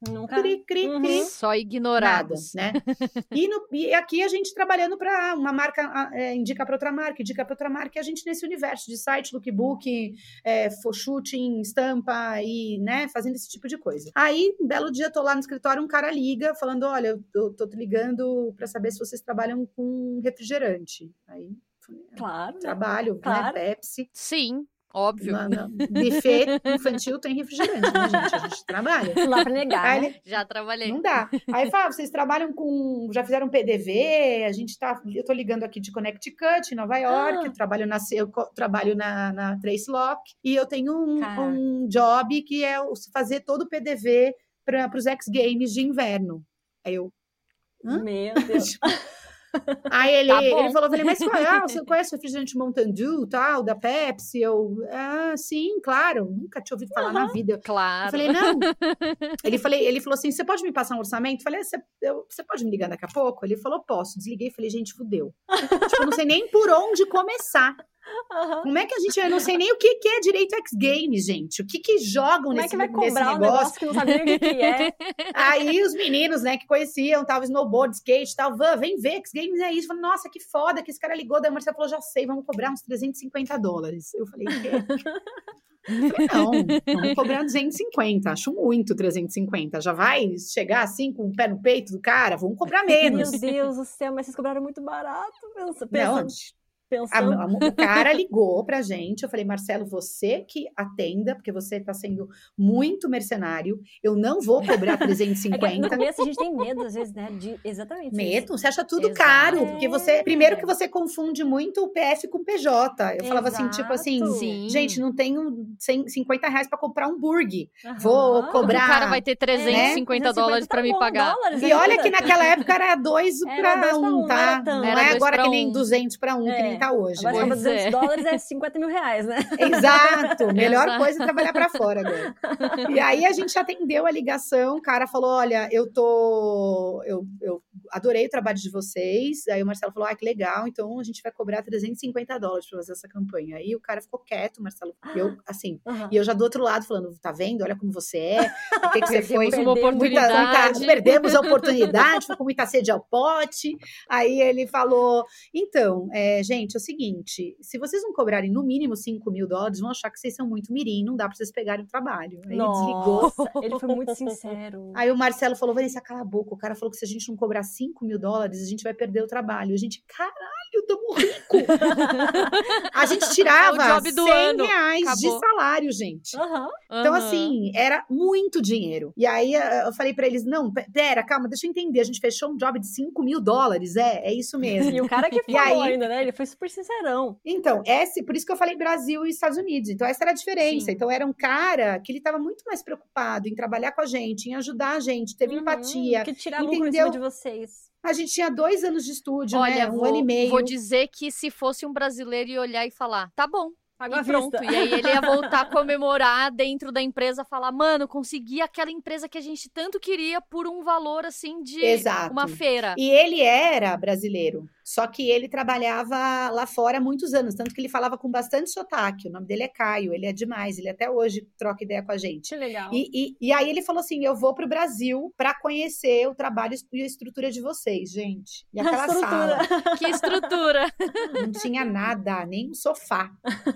Nunca. Cri, cri, uhum. cri. Só ignorados. Nada, né? e, no, e, aqui a gente trabalhando para uma marca é, indica para outra marca, indica para outra marca, e a gente nesse universo de site, lookbook, é, shooting, estampa e, né, fazendo esse tipo de coisa. Aí, um belo dia, tô lá no escritório, um cara liga falando: Olha, eu tô, tô te ligando para saber se vocês trabalham com refrigerante. Aí, claro. Né? Trabalho, né? claro. né? Pepsi. Sim. Óbvio. Na, na buffet infantil tem refrigerante, né, gente? A gente trabalha. Não dá pra negar. Né? Já trabalhei. Não dá. Aí fala, vocês trabalham com. Já fizeram PDV, a gente tá. Eu tô ligando aqui de Connecticut, em Nova York. Ah. Eu trabalho na, eu trabalho na, na Trace Lock. E eu tenho um, um job que é fazer todo o PDV para os X Games de inverno. Aí eu. Hã? Meu Deus. Aí ele, tá ele falou, falei, mas qual é? Ah, você conhece o refrigerante Mountain Dew, tal, da Pepsi? Eu, ah, sim, claro, nunca tinha ouvido falar uhum, na vida. Claro. Eu falei, não. ele, falei, ele falou assim, você pode me passar um orçamento? Eu falei, você, eu, você pode me ligar daqui a pouco? Ele falou, posso. Desliguei, falei, gente, fudeu. tipo, não sei nem por onde começar. Uhum. Como é que a gente. Eu não sei nem o que, que é direito X Games, gente. O que que jogam Como nesse, é que vai cobrar negócio? Um negócio que não sabia o que, que é? Aí os meninos, né, que conheciam, tal, snowboard, skate tal, Van, vem ver, X Games é isso. Falei, nossa, que foda que esse cara ligou. Daí a Marcela falou, já sei, vamos cobrar uns 350 dólares. Eu falei, o quê? Falei, não, vamos cobrar 250. Acho muito 350. Já vai chegar assim com o pé no peito do cara? Vamos cobrar menos. Meu Deus do céu, mas vocês cobraram muito barato. Pensa, pensa. Não, Pensando... A, a, o cara ligou pra gente, eu falei, Marcelo, você que atenda, porque você tá sendo muito mercenário, eu não vou cobrar 350. é no começo a gente tem medo, às vezes, né, de exatamente Medo? Isso. Você acha tudo Exato. caro, porque você, primeiro que você confunde muito o PF com o PJ. Eu falava assim, tipo assim, Sim. gente, não tenho 100, 50 reais pra comprar um burger, uhum. vou cobrar... O cara vai ter 350 é, dólares pra tá me pagar. Dólares, e olha que naquela época era dois era pra um, um, tá? Não, não é agora que nem 200 pra um, é. que nem tá hoje. Agora, né? 200 é. dólares é 50 mil reais, né? Exato. Melhor Exato. coisa é trabalhar para fora agora. E aí a gente atendeu a ligação, o cara falou: olha, eu tô. Eu, eu adorei o trabalho de vocês. Aí o Marcelo falou: ah, que legal, então a gente vai cobrar 350 dólares para fazer essa campanha. Aí o cara ficou quieto, o Marcelo. Eu, assim, uhum. e eu já do outro lado falando: tá vendo? Olha como você é. Por que, que você foi? Uma oportunidade. Muita, perdemos a oportunidade, foi com muita sede ao pote. Aí ele falou: então, é, gente, é o seguinte: se vocês não cobrarem no mínimo 5 mil dólares, vão achar que vocês são muito mirim, não dá para vocês pegarem o trabalho. Aí Nossa, desligou. Ele foi muito sincero. Aí o Marcelo falou: Vanessa, cala a boca. O cara falou que se a gente não cobrar 5 mil dólares, a gente vai perder o trabalho. A gente, caralho, tamo rico. a gente tirava 100 ano. reais Acabou. de salário, gente. Uhum. Então, uhum. assim, era muito dinheiro. E aí eh, eu falei para eles: não, pera, calma, deixa eu entender. A gente fechou um job de 5 mil dólares. É, é isso mesmo. E o cara que falou aí, ainda, né? Ele foi super sincerão. Então, esse, por isso que eu falei Brasil e Estados Unidos. Então, essa era a diferença. Sim. Então, era um cara que ele estava muito mais preocupado em trabalhar com a gente, em ajudar a gente, teve Uhum, empatia. Que tirar lucro em entendeu? cima de vocês. A gente tinha dois anos de estúdio, Olha, né? Um vou, ano e meio. vou dizer que se fosse um brasileiro ia olhar e falar, tá bom. À e pronto. vista. E aí ele ia voltar a comemorar dentro da empresa, falar, mano, consegui aquela empresa que a gente tanto queria por um valor assim de Exato. uma feira. E ele era brasileiro, só que ele trabalhava lá fora há muitos anos, tanto que ele falava com bastante sotaque. O nome dele é Caio, ele é demais, ele até hoje troca ideia com a gente. Que legal. E, e, e aí ele falou assim: eu vou pro Brasil para conhecer o trabalho e a estrutura de vocês, gente. E aquela sala Que estrutura. não tinha nada, nem um sofá.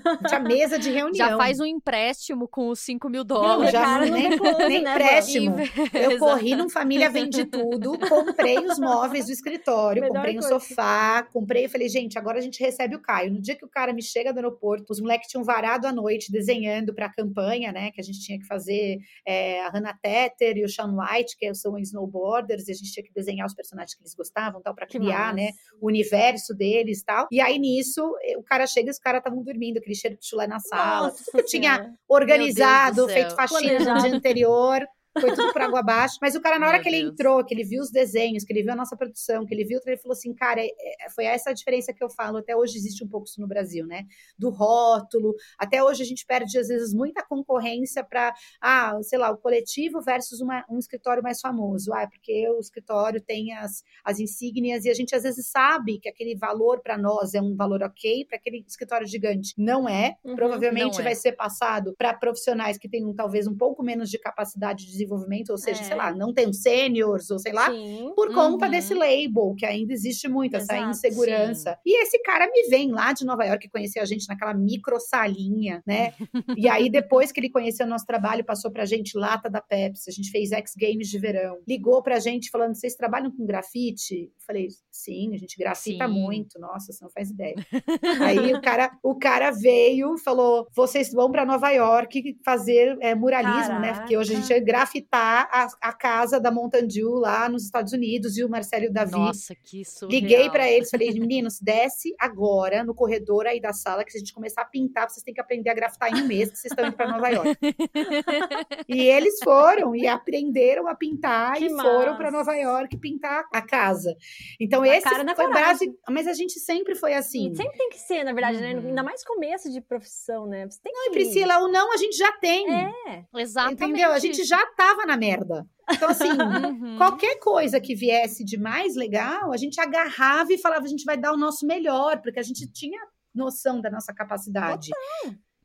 Não tinha mesa de reunião. Já faz um empréstimo com os 5 mil Não, dólares. já cara, não nem- nem né, empréstimo. Eu corri num Família Vende Tudo, comprei os móveis do escritório, Melhor comprei um coisa. sofá, comprei. Eu falei, gente, agora a gente recebe o Caio. No dia que o cara me chega do aeroporto, os moleques tinham varado à noite desenhando para a campanha, né? Que a gente tinha que fazer é, a Hannah Tether e o Sean White, que são snowboarders, e a gente tinha que desenhar os personagens que eles gostavam, tal, para criar, né? O universo deles tal. E aí nisso, eh, o cara chega e os caras estavam dormindo, aquele cheiro de chulé na sala. Nossa Tudo que eu tinha organizado, feito faxina no dia anterior. Foi tudo por água abaixo. Mas o cara, na hora Meu que ele Deus. entrou, que ele viu os desenhos, que ele viu a nossa produção, que ele viu, ele falou assim: cara, é- é- foi essa a diferença que eu falo. Até hoje existe um pouco isso no Brasil, né? Do rótulo. Até hoje a gente perde, às vezes, muita concorrência para, ah, sei lá, o coletivo versus uma- um escritório mais famoso. Ah, é porque o escritório tem as, as insígnias e a gente, às vezes, sabe que aquele valor para nós é um valor ok, para aquele escritório gigante não é. Uhum, Provavelmente não é. vai ser passado para profissionais que tenham talvez um pouco menos de capacidade de desenvolvimento, ou seja, É. sei lá, não tem sêniors, ou sei lá, Sim. por conta Uhum. desse label, que ainda existe muito, essa Exato, insegurança. E esse cara me vem lá de Nova York conhecer a gente naquela micro salinha, né? e aí, depois que ele conheceu o nosso trabalho, passou pra gente lata da Pepsi, a gente fez X Games de verão, ligou pra gente falando: vocês trabalham com grafite? Eu falei, sim, a gente grafita Sim. muito, nossa, você não faz ideia. aí o cara, o cara veio, falou: vocês vão pra Nova York fazer é, muralismo, né? Porque hoje a gente ia grafitar a, a casa da Mountain Dew lá nos Estados Unidos e o Marcelo Davi. Nossa, que isso. Liguei pra eles, falei, meninos, desce agora no corredor aí da sala, que se a gente começar a pintar, vocês têm que aprender a grafitar em um mês, que vocês estão indo pra Nova York. e eles foram e aprenderam a pintar Que e foram pra massa. Nova York pintar a casa. Então, esse cara e na foi coragem. base. Mas a gente sempre foi assim. Sempre tem que ser, na verdade, né? Uhum. Ainda mais começo de profissão, né? Você tem Não, que... e Priscila, o não a gente já tem. É. Exatamente. Entendeu? A gente já tava na merda. Então, assim, Uhum. Qualquer coisa que viesse de mais legal, a gente agarrava e falava, a gente vai dar o nosso melhor, porque a gente tinha noção da nossa capacidade.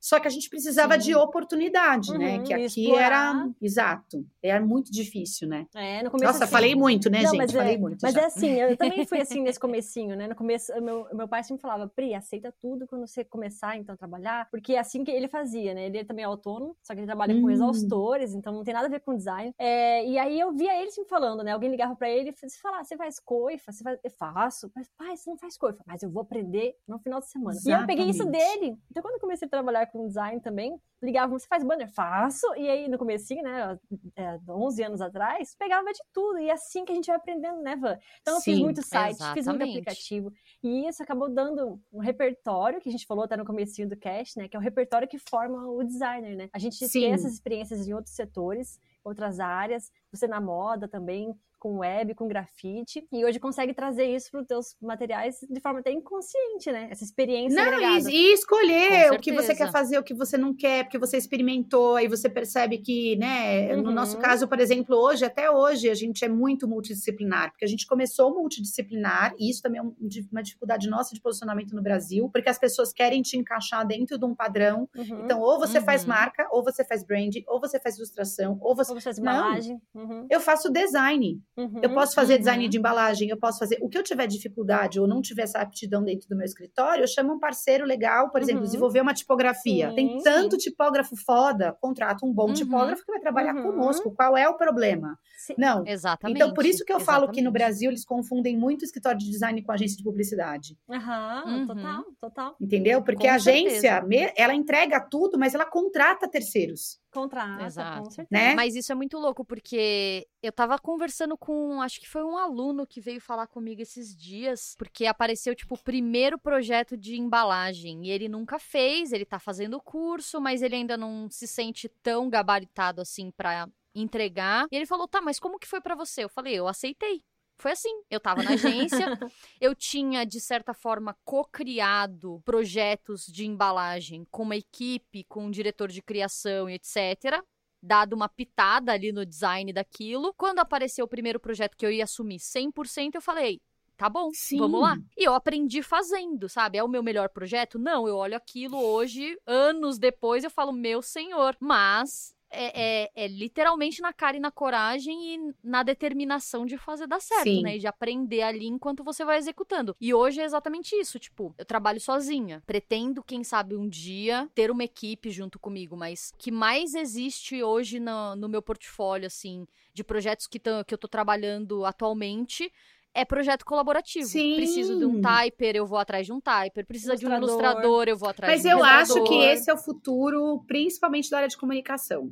Só que a gente precisava Sim. de oportunidade, né? Uhum, Que e aqui explorar. era. Exato. Era muito difícil, né? É, no começo Nossa, assim, falei muito, né, Não, gente? mas é- falei muito. Mas já. é assim, eu também fui assim nesse comecinho, né? No começo, meu, meu pai sempre falava, Pri, aceita tudo quando você começar, então, a trabalhar. Porque é assim que ele fazia, né? Ele também é autônomo, só que ele trabalha com Hum. exaustores, então não tem nada a ver com design. É, e aí eu via ele sempre falando, né? Alguém ligava pra ele e você fala, você faz coifa? Você faz... Eu faço. Mas, pai, você não faz coifa. Mas eu vou aprender no final de semana. E eu peguei isso Exatamente. dele. Então, quando eu comecei a trabalhar com design também, ligavam, você faz banner? Faço. E aí, no comecinho, né, é, 11 anos atrás, pegava de tudo. E é assim que a gente vai aprendendo, né, Van? Então, eu fiz Sim, muito site, fiz muito exatamente. aplicativo. E isso acabou dando um repertório, que a gente falou até no comecinho do cast, né, que é o repertório que forma o designer, né? A gente Sim. tem essas experiências em outros setores, outras áreas, você na moda também, com web, com grafite, e hoje consegue trazer isso para os teus materiais de forma até inconsciente, né? Essa experiência Não, e, e escolher o que você quer fazer, o que você não quer, porque você experimentou, aí você percebe que, né, no Uhum. nosso caso, por exemplo, hoje, até hoje, a gente é muito multidisciplinar, porque a gente começou multidisciplinar, e isso também é um- uma dificuldade nossa de posicionamento no Brasil, porque as pessoas querem te encaixar dentro de um padrão. Uhum. Então, ou você faz Uhum. marca, ou você faz brand, ou você faz ilustração, ou você. Ou você faz embalagem. Uhum. Eu faço design. Uhum. Eu posso fazer design uhum. de embalagem, eu posso fazer. O que eu tiver dificuldade ou não tiver essa aptidão dentro do meu escritório, eu chamo um parceiro legal, por exemplo, Uhum. desenvolver uma tipografia. Sim, Tem tanto tipógrafo foda, contrata um bom Uhum. tipógrafo que vai trabalhar Uhum. conosco. Qual é o problema? Sim. Não. Exatamente. Então, por isso que eu falo que no exatamente. Brasil eles confundem muito escritório de design com agência de publicidade. Aham, Uhum. total, total. Entendeu? Porque Com a agência, certeza. ela entrega tudo, mas ela contrata terceiros. Contrata, Exato. com certeza. Né? Mas isso é muito louco, porque eu tava conversando com, acho que foi um aluno que veio falar comigo esses dias, porque apareceu, tipo, o primeiro projeto de embalagem. E ele nunca fez, ele tá fazendo o curso, mas ele ainda não se sente tão gabaritado assim pra entregar. E ele falou: tá, mas como que foi pra você? Eu falei: eu aceitei. Foi assim, eu tava na agência, eu tinha, de certa forma, co-criado projetos de embalagem com uma equipe, com um diretor de criação e etc. Dado uma pitada ali no design daquilo. Quando apareceu o primeiro projeto que eu ia assumir 100%, eu falei, tá bom, Sim. vamos lá. E eu aprendi fazendo, sabe? É o meu melhor projeto? Não, eu olho aquilo hoje, anos depois, eu falo, meu senhor. Mas é, é- é literalmente na cara e na coragem e na determinação de fazer dar certo, Sim. né? E de aprender ali enquanto você vai executando. E hoje é exatamente isso, tipo, eu trabalho sozinha. Pretendo, quem sabe, um dia ter uma equipe junto comigo, mas o que mais existe hoje no, no meu portfólio, assim, de projetos que, tão, que eu tô trabalhando atualmente é projeto colaborativo. Sim. Preciso de um typer, eu vou atrás de um typer. Precisa de um Ilustrador. ilustrador, eu vou atrás Mas de um eu acho ilustrador. que esse é o futuro, principalmente da área de comunicação.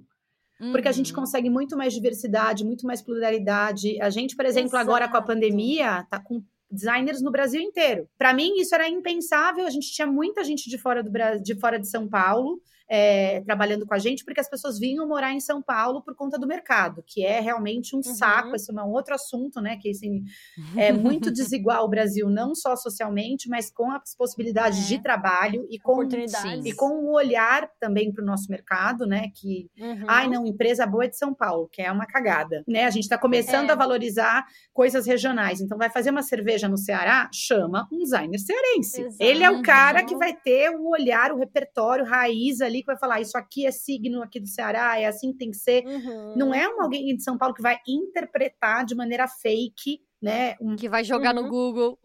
Porque a gente Uhum. consegue muito mais diversidade, muito mais pluralidade. A gente, por exemplo, agora com a Exato. pandemia, tá com designers no Brasil inteiro. Para mim, isso era impensável. A gente tinha muita gente de fora do Brasil, de fora de São Paulo. É, trabalhando com a gente, porque as pessoas vinham morar em São Paulo por conta do mercado, que é realmente um Uhum. saco. Esse é um outro assunto, né? Que assim, é muito desigual o Brasil, não só socialmente, mas com as possibilidades É. de trabalho e com e com o olhar também para o nosso mercado, né? Que Uhum. Ai, não, empresa boa é de São Paulo, que é uma cagada, né? A gente está começando É. a valorizar coisas regionais. Então, vai fazer uma cerveja no Ceará, chama um designer cearense. Exato. Ele é o cara que vai ter o olhar, o repertório raiz ali, que vai falar, isso aqui é signo aqui do Ceará, é assim que tem que ser. Uhum. Não é um alguém de São Paulo que vai interpretar de maneira fake, né? Um, Que vai jogar Uhum. no Google.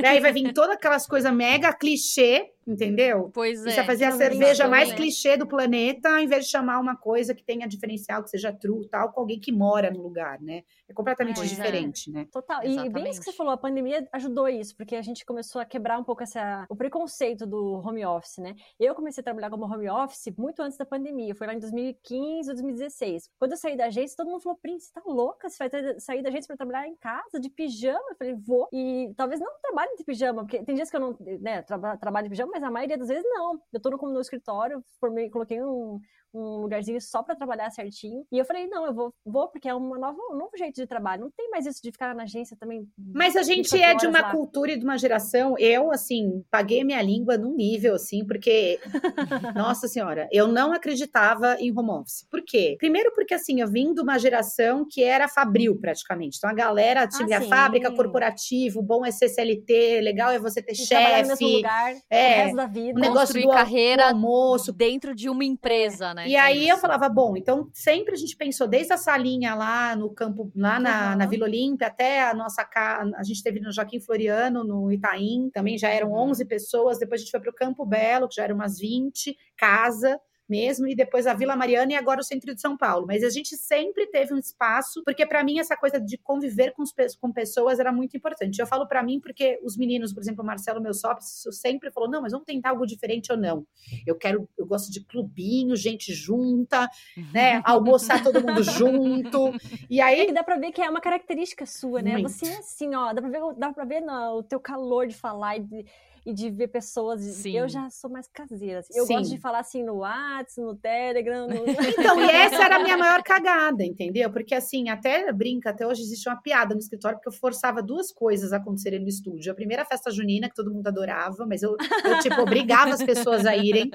daí vai vir todas aquelas coisas mega clichê, entendeu? Pois é. você vai fazer a cerveja mais exatamente. clichê do planeta, ao invés de chamar uma coisa que tenha diferencial, que seja true tal, com alguém que mora no lugar, né? É completamente Pois é. diferente, né? Total. E bem isso que Exatamente. você falou, a pandemia ajudou isso, porque a gente começou a quebrar um pouco essa, o preconceito do home office, né? Eu comecei a trabalhar como home office muito antes da pandemia, foi lá em 2015 ou 2016. Quando eu saí da agência, todo mundo falou, Prince, você tá louca? Você vai ter- sair da agência pra trabalhar em casa, de pijama? Eu falei, vou. E talvez não trabalhe de pijama, porque tem dias que eu não né, traba- trabalho de pijama, mas a maioria das vezes não. Eu tô no, no escritório, formei, coloquei um, um lugarzinho só pra trabalhar certinho. E eu falei, não, eu vou, vou porque é uma nova, um novo jeito de trabalho. Não tem mais isso de ficar na agência também. Mas a gente 24 é de uma lá. cultura e de uma geração. Eu, assim, paguei minha língua num nível, assim, porque. Nossa Senhora, eu não acreditava em home office. Por quê? Primeiro, porque, assim, eu vim de uma geração que era fabril, praticamente. Então, a galera tinha Ah, fábrica, corporativo, bom é ser CLT, legal é você ter E trabalhar no mesmo chefe, lugar é, o resto da vida. um negócio do al- carreira do almoço, dentro de uma empresa, né? E aí eu Isso. falava, bom, então sempre a gente pensou, desde a salinha lá no campo, lá na, Uhum. na Vila Olímpia, até a nossa casa, a gente teve no Joaquim Floriano, no Itaim, também já eram Uhum. 11 pessoas, depois a gente foi para o Campo Belo, que já eram umas 20, casa mesmo, e depois a Vila Mariana e agora o centro de São Paulo. Mas a gente sempre teve um espaço, porque para mim essa coisa de conviver com, com pessoas era muito importante. Eu falo para mim porque os meninos, por exemplo, o Marcelo, meu sócio, sempre falou: não, mas vamos tentar algo diferente ou não. Eu quero, eu gosto de clubinho, gente junta, né? Almoçar todo mundo junto. E É aí que dá pra ver que é uma característica sua, né? Muito. Você é assim, ó, dá pra ver, dá pra ver no, o teu calor de falar e de, e de ver pessoas. Sim. Eu já sou mais caseira. assim. Eu Sim. gosto de falar assim no WhatsApp, no Telegram. No... Então, e essa era a minha maior cagada, entendeu? Porque assim, até brinca, até hoje existe uma piada no escritório, porque eu forçava duas coisas a acontecerem no estúdio. A primeira festa junina, que todo mundo adorava, mas eu, eu tipo, obrigava as pessoas a irem.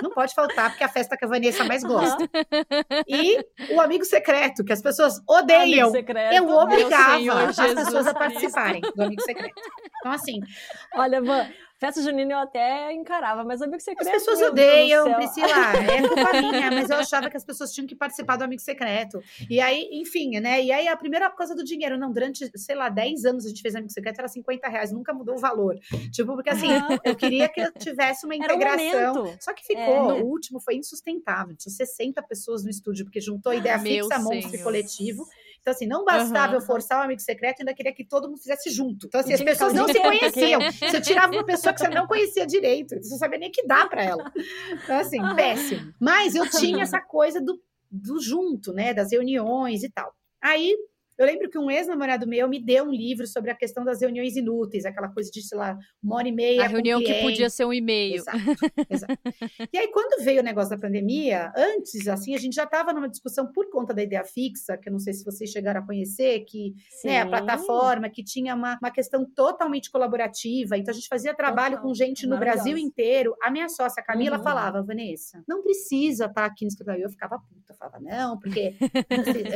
Não pode faltar, porque é a festa que a Vanessa mais gosta. E o amigo secreto, que as pessoas odeiam. Amigo secreto. Eu obrigava as pessoas a participarem do amigo secreto. Então, assim, Olha, Van, festa junina eu até encarava, mas amigo secreto. As pessoas odeiam. Priscila, é culpa minha, mas eu achava que as pessoas tinham que participar do Amigo Secreto. E aí, enfim, né? E aí a primeira coisa do dinheiro, não, durante, sei lá, 10 anos a gente fez Amigo Secreto, era 50 reais, nunca mudou o valor. Tipo, porque assim, eu queria que eu tivesse uma integração. momento. Só que ficou, É. o último foi insustentável. Tinha 60 pessoas no estúdio, porque juntou a ideia Meu fixa, monstro e coletivo. Então, assim, não bastava uhum. eu forçar o amigo secreto, ainda queria que todo mundo fizesse junto. Então, assim, as pessoas não se conheciam. Você tirava uma pessoa que você não conhecia direito, você não sabia nem que dá para ela. Então, assim, péssimo. Mas eu tinha essa coisa do, do junto, né? Das reuniões e tal. Aí eu lembro que um ex-namorado meu me deu um livro sobre a questão das reuniões inúteis, aquela coisa de, sei lá, uma hora e meia. A reunião que podia ser um e-mail. Exato, exato. e aí, quando veio o negócio da pandemia, antes, assim, a gente já estava numa discussão por conta da ideia fixa, que eu não sei se vocês chegaram a conhecer, que né, a plataforma que tinha uma, uma questão totalmente colaborativa, então a gente fazia trabalho Total. com gente no Brasil inteiro. A minha sócia Camila uhum. falava, Vanessa, não precisa estar tá aqui no escritório. Eu ficava puta, falava, não, porque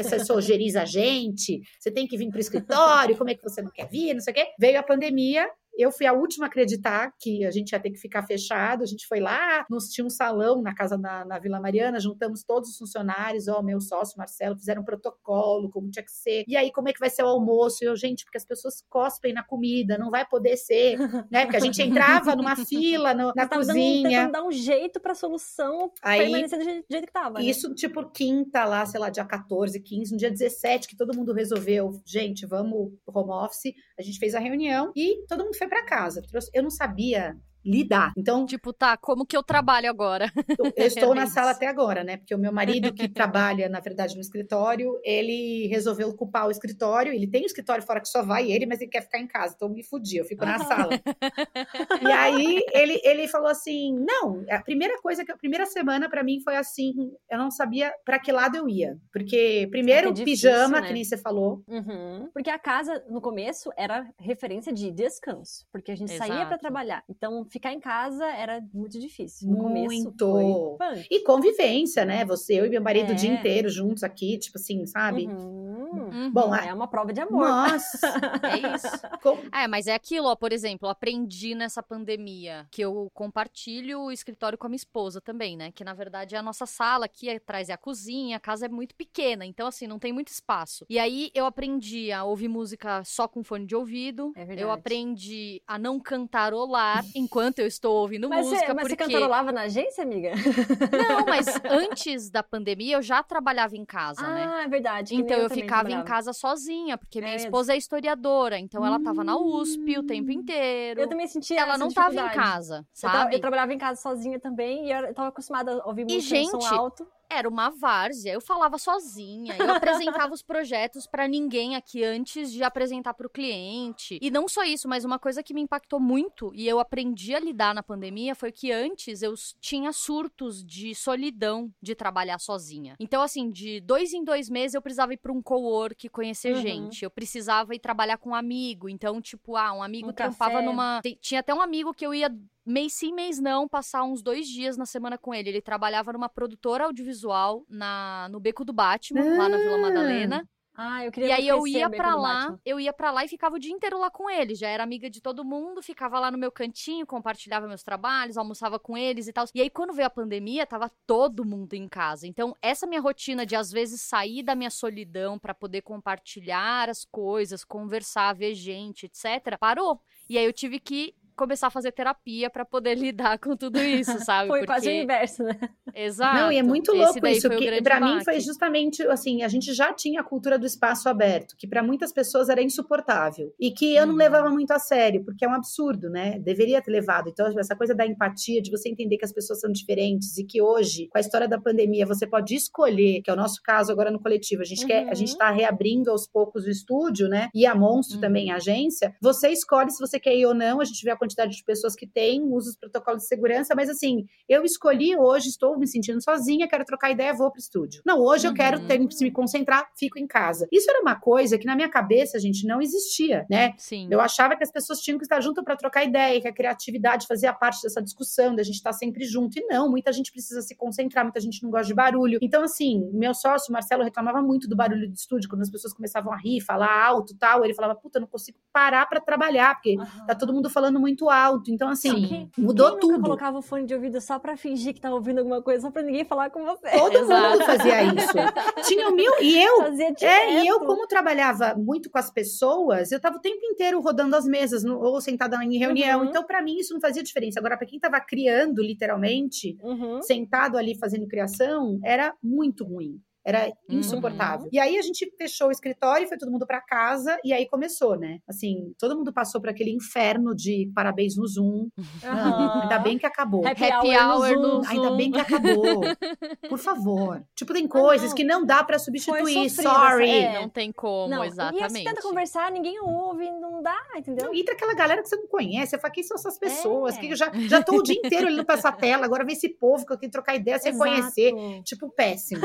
você sugeriza a gente você tem que vir para o escritório, como é que você não quer vir, não sei o quê. Veio a pandemia, eu fui a última a acreditar que a gente ia ter que ficar fechado. A gente foi lá, nos tinha um salão na casa na, na Vila Mariana, juntamos todos os funcionários, ó, meu sócio Marcelo, fizeram um protocolo, como tinha que ser. E aí, como é que vai ser o almoço? E eu, gente, porque as pessoas cospem na comida, não vai poder ser, né? Porque a gente entrava numa fila no, na cozinha. Dando, dar um jeito para a solução aí, permanecer do jeito, do jeito que tava. Né? Isso, tipo, quinta lá, sei lá, dia 14, 15, no dia 17, que todo mundo resolveu, gente, vamos home office. A gente fez a reunião e todo mundo foi para casa. Eu não sabia lidar. Então, tipo, tá, como que eu trabalho agora? Eu, estou na sala até agora, né? Porque o meu marido que trabalha, na verdade, no escritório, ele resolveu ocupar o escritório. Ele tem um escritório fora que só vai ele, mas ele quer ficar em casa. Então me fudi, eu fico na sala. e aí ele, ele falou assim: "Não, a primeira coisa que a primeira semana para mim foi assim, eu não sabia para que lado eu ia. Porque primeiro é difícil, pijama, né? que nem você falou. Uhum. Porque a casa no começo era referência de descanso, porque a gente Exato. saía para trabalhar. Então ficar em casa era muito difícil. No muito. E convivência, né? Você, eu e meu marido é. o dia é. inteiro juntos aqui, tipo assim, sabe? Uhum. Uhum. Bom, é uma prova de amor. Nossa, é isso. Com... É, mas é aquilo, ó, por exemplo, eu aprendi nessa pandemia que eu compartilho o escritório com a minha esposa também, né? Que na verdade é a nossa sala aqui atrás é a cozinha, a casa é muito pequena, então assim, não tem muito espaço. E aí eu aprendi a ouvir música só com fone de ouvido. É verdade. Eu aprendi a não cantarolar enquanto eu estou ouvindo mas música. Você, mas porque... você cantarolava na agência, amiga? Não, mas antes da pandemia eu já trabalhava em casa, ah, né? Ah, é verdade. Então eu, eu ficava em casa sozinha, porque minha é esposa é historiadora, então ela tava na USP o tempo hum. inteiro. Eu também sentia Ela não tava em casa, sabe? Eu, eu, trabalhava em casa sozinha também e eu tava acostumada a ouvir música e, gente, som alto era uma várzea. Eu falava sozinha, eu apresentava os projetos para ninguém aqui antes de apresentar para o cliente. E não só isso, mas uma coisa que me impactou muito e eu aprendi a lidar na pandemia foi que antes eu tinha surtos de solidão de trabalhar sozinha. Então, assim, de dois em dois meses eu precisava ir para um co-work, conhecer uhum. gente. Eu precisava ir trabalhar com um amigo. Então, tipo, ah, um amigo um trampava café. numa. Tinha até um amigo que eu ia mês sim, mês não, passar uns dois dias na semana com ele. Ele trabalhava numa produtora audiovisual na, no Beco do Batman, ah. lá na Vila Madalena. Ah, eu queria E aí eu ia para lá, eu ia para lá e ficava o dia inteiro lá com ele. Já era amiga de todo mundo, ficava lá no meu cantinho, compartilhava meus trabalhos, almoçava com eles e tal. E aí quando veio a pandemia, tava todo mundo em casa. Então, essa minha rotina de às vezes sair da minha solidão para poder compartilhar as coisas, conversar, ver gente, etc, parou. E aí eu tive que começar a fazer terapia para poder lidar com tudo isso, sabe? Foi Porque... quase o inverso, né? Exato. Não, e é muito louco isso, que para mim foi justamente assim, a gente já tinha a cultura do espaço aberto, que para muitas pessoas era insuportável e que eu não uhum. levava muito a sério, porque é um absurdo, né? Deveria ter levado. Então, essa coisa da empatia, de você entender que as pessoas são diferentes e que hoje, com a história da pandemia, você pode escolher, que é o nosso caso agora no coletivo, a gente uhum. quer, a gente uhum. tá reabrindo aos poucos o estúdio, né? E a Monstro uhum. também, a agência. Você escolhe se você quer ir ou não, a gente vê a quantidade de pessoas que têm, usa os protocolos de segurança, mas assim, eu escolhi hoje, estou me sentindo sozinha, quero trocar ideia, vou pro estúdio. Não, hoje uhum. eu quero ter, uhum. me concentrar, fico em casa. Isso era uma coisa que na minha cabeça, gente, não existia, né? Sim. Eu achava que as pessoas tinham que estar junto para trocar ideia, que a criatividade fazia parte dessa discussão, da gente estar sempre junto. E não, muita gente precisa se concentrar, muita gente não gosta de barulho. Então, assim, meu sócio, Marcelo, reclamava muito do barulho do estúdio, quando as pessoas começavam a rir, falar alto tal. Ele falava, puta, não consigo parar para trabalhar, porque uhum. tá todo mundo falando muito alto alto. Então, assim, Sim. mudou Quem tudo. Nunca colocava o fone de ouvido só pra fingir que tá ouvindo alguma coisa, só pra ninguém falar com você. Todo Exato. mundo fazia isso. Tinha mil. E eu. É, e eu, como trabalhava muito com as pessoas, eu tava o tempo inteiro rodando as mesas, no, ou sentada em reunião. Uhum. Então, para mim, isso não fazia diferença. Agora, para quem tava criando, literalmente, uhum. sentado ali fazendo criação, era muito ruim. Era Uhum. insuportável. E aí a gente fechou o escritório, foi todo mundo pra casa e aí começou, né? Assim, todo mundo passou por aquele inferno de parabéns no Zoom. Ainda bem que acabou. Happy, Happy hour, hour no no Zoom. Ainda bem que acabou. Por favor. Tipo, tem coisas não. que não dá pra substituir. sofrido, Sorry. é. Não tem como, Não, E exatamente. aí você tenta conversar, ninguém ouve, não dá, entendeu? Não, entra aquela galera que você não conhece. Você fala, quem são essas pessoas? É. Que eu já, já tô o dia inteiro olhando pra essa tela. Agora vem esse povo que eu quero trocar ideia sem Exato. conhecer. Tipo, péssimo,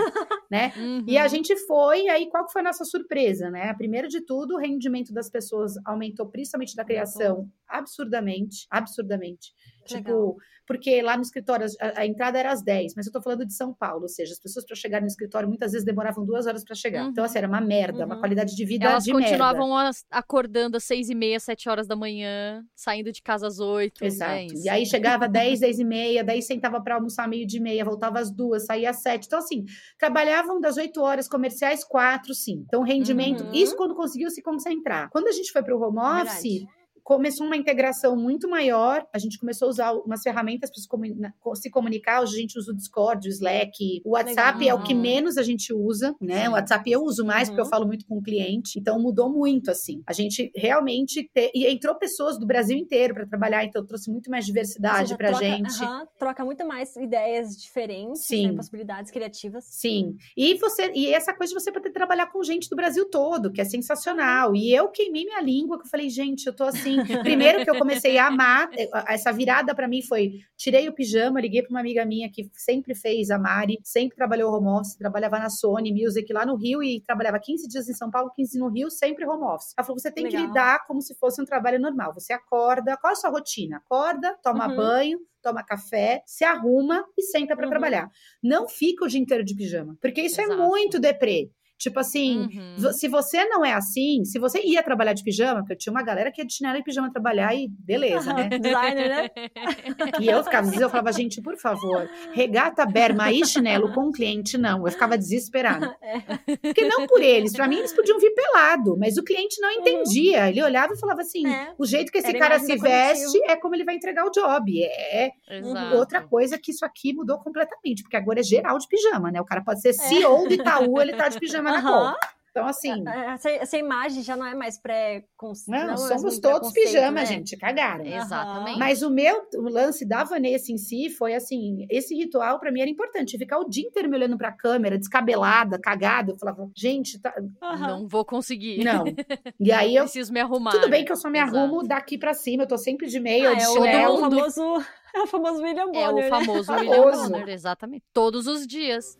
né? Uhum. E a gente foi, aí qual que foi a nossa surpresa, né? Primeiro de tudo, o rendimento das pessoas aumentou, principalmente da criação, absurdamente, absurdamente. Tipo. Porque lá no escritório a, a entrada era às 10, mas eu tô falando de São Paulo, ou seja, as pessoas para chegar no escritório muitas vezes demoravam duas horas para chegar. Uhum. Então, assim, era uma merda, uma Uhum. qualidade de vida Elas de continuavam as- acordando às seis e meia, sete horas da manhã, saindo de casa às oito. Exato. É e aí chegava 10, 10 e meia, daí sentava para almoçar meio de meia, voltava às duas, saía às sete. Então, assim, trabalhavam das 8 horas comerciais, quatro, sim. Então, rendimento, Uhum. isso quando conseguiu se concentrar. Quando a gente foi para o home office, Verdade. Começou uma integração muito maior. A gente começou a usar umas ferramentas para se, comuni- se comunicar. Hoje a gente usa o Discord, o Slack. O WhatsApp Legal. é o que menos a gente usa, né? Sim. O WhatsApp eu uso mais porque eu Uhum. falo muito com o cliente. Então mudou muito, assim. A gente realmente... Te... E entrou pessoas do Brasil inteiro para trabalhar, então trouxe muito mais diversidade para troca, gente. aham, troca muito mais ideias diferentes, Sim. né, possibilidades criativas. Sim. E você e essa coisa de você poder trabalhar com gente do Brasil todo, que é sensacional. E eu queimei minha língua, que eu falei, gente, eu tô assim. Primeiro que eu comecei a amar, essa virada pra mim foi: tirei o pijama, liguei pra uma amiga minha que sempre fez a Mari, sempre trabalhou home office, trabalhava na Sony Music lá no Rio e trabalhava 15 dias em São Paulo, 15 no Rio, sempre home office. Ela falou: você tem que Legal. lidar como se fosse um trabalho normal. Você acorda, qual é a sua rotina? Acorda, toma Uhum. banho, toma café, se arruma e senta pra Uhum. trabalhar. Não fica o dia inteiro de pijama, porque isso é Exato. muito deprê. Tipo assim, Uhum. se você não é assim, se você ia trabalhar de pijama, porque eu tinha uma galera que ia de chinelo e pijama trabalhar e beleza, né? Designer, né? E eu ficava, às vezes eu falava, gente, por favor, regata berma e chinelo com o cliente, não. Eu ficava desesperada. Porque não por eles, pra mim eles podiam vir pelado, mas o cliente não entendia. Ele olhava e falava assim: É. o jeito que esse Era cara se do coletivo. veste é como ele vai entregar o job. É Exato. outra coisa que isso aqui mudou completamente, porque agora é geral de pijama, né? O cara pode ser CEO do Itaú, ele tá de pijama na cor. Então, assim, Essa, essa imagem já não é mais pré não, é somos mais todos pijama, né? gente, cagaram. Exatamente. Mas o meu o lance da Vanessa em si foi assim: esse ritual pra mim era importante. Ficar o dia inteiro me olhando pra câmera, descabelada, cagada. Eu falava, gente, tá... Não vou conseguir. não. E aí eu. Preciso me arrumar. Tudo bem que eu só me Exato. arrumo daqui pra cima, eu tô sempre de meia Ah, de é, o, chinelo. é o mundo. famoso, é o famoso William Bonner, É o né? famoso William Famoso. Bonner, exatamente. Todos os dias.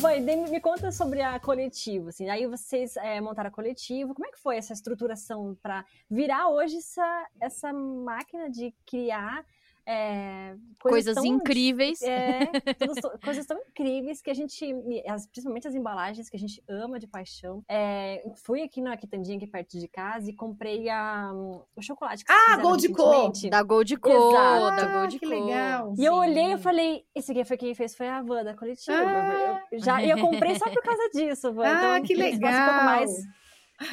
Vai, me conta sobre a coletiva, assim. Aí vocês é, montaram a coletiva. Como é que foi essa estruturação para virar hoje essa, essa máquina de criar é, Coisas tão incríveis. É, todas- coisas tão incríveis que a gente, as- principalmente as embalagens que a gente ama de paixão. É, fui aqui na Quitandinha, aqui perto de casa, e comprei a, o chocolate que Ah, Gold Co. Da Gold Co. Exato. Da Ah, Gold que Co. legal. E eu Sim. olhei e falei, esse aqui foi quem fez, foi a Van da coletiva. Ah. Eu, já, e eu comprei só por causa disso, Van. Ah, então, que falasse um pouco legal. mais.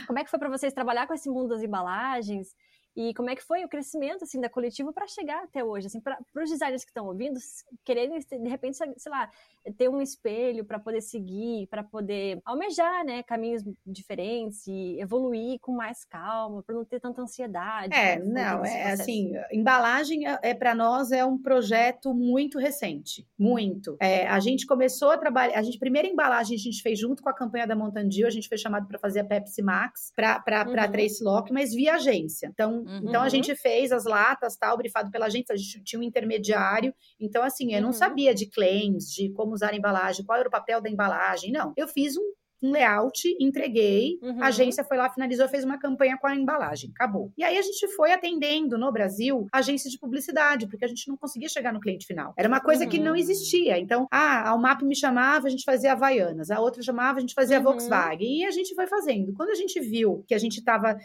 Como é que foi para vocês trabalhar com esse mundo das embalagens? E como é que foi o crescimento assim da coletiva para chegar até hoje, assim, para os designers que estão ouvindo, quererem de repente, sei lá, ter um espelho para poder seguir, para poder almejar, né, caminhos diferentes e evoluir com mais calma, para não ter tanta ansiedade. É, for não, é assim, embalagem é, é para nós é um projeto muito recente, muito. É, a gente começou a trabalhar, a gente primeira embalagem a gente fez junto com a campanha da Mountain Dew, a gente foi chamado para fazer a Pepsi Max para para Uhum. Trace Lock, mas via agência. Então, Uhum. então a gente fez as latas, tal, brifado pela agência, a gente tinha um intermediário. Então assim, eu não Uhum. sabia de claims, de como usar a embalagem, qual era o papel da embalagem, não. Eu fiz um um layout, entreguei, Uhum. a agência foi lá, finalizou, fez uma campanha com a embalagem, acabou. E aí a gente foi atendendo no Brasil agências de publicidade, porque a gente não conseguia chegar no cliente final. Era uma coisa que Uhum. não existia. Então, ah, a Umap me chamava, a gente fazia Havaianas, a outra chamava, a gente fazia Uhum. Volkswagen, e a gente foi fazendo. Quando a gente viu que a gente estava,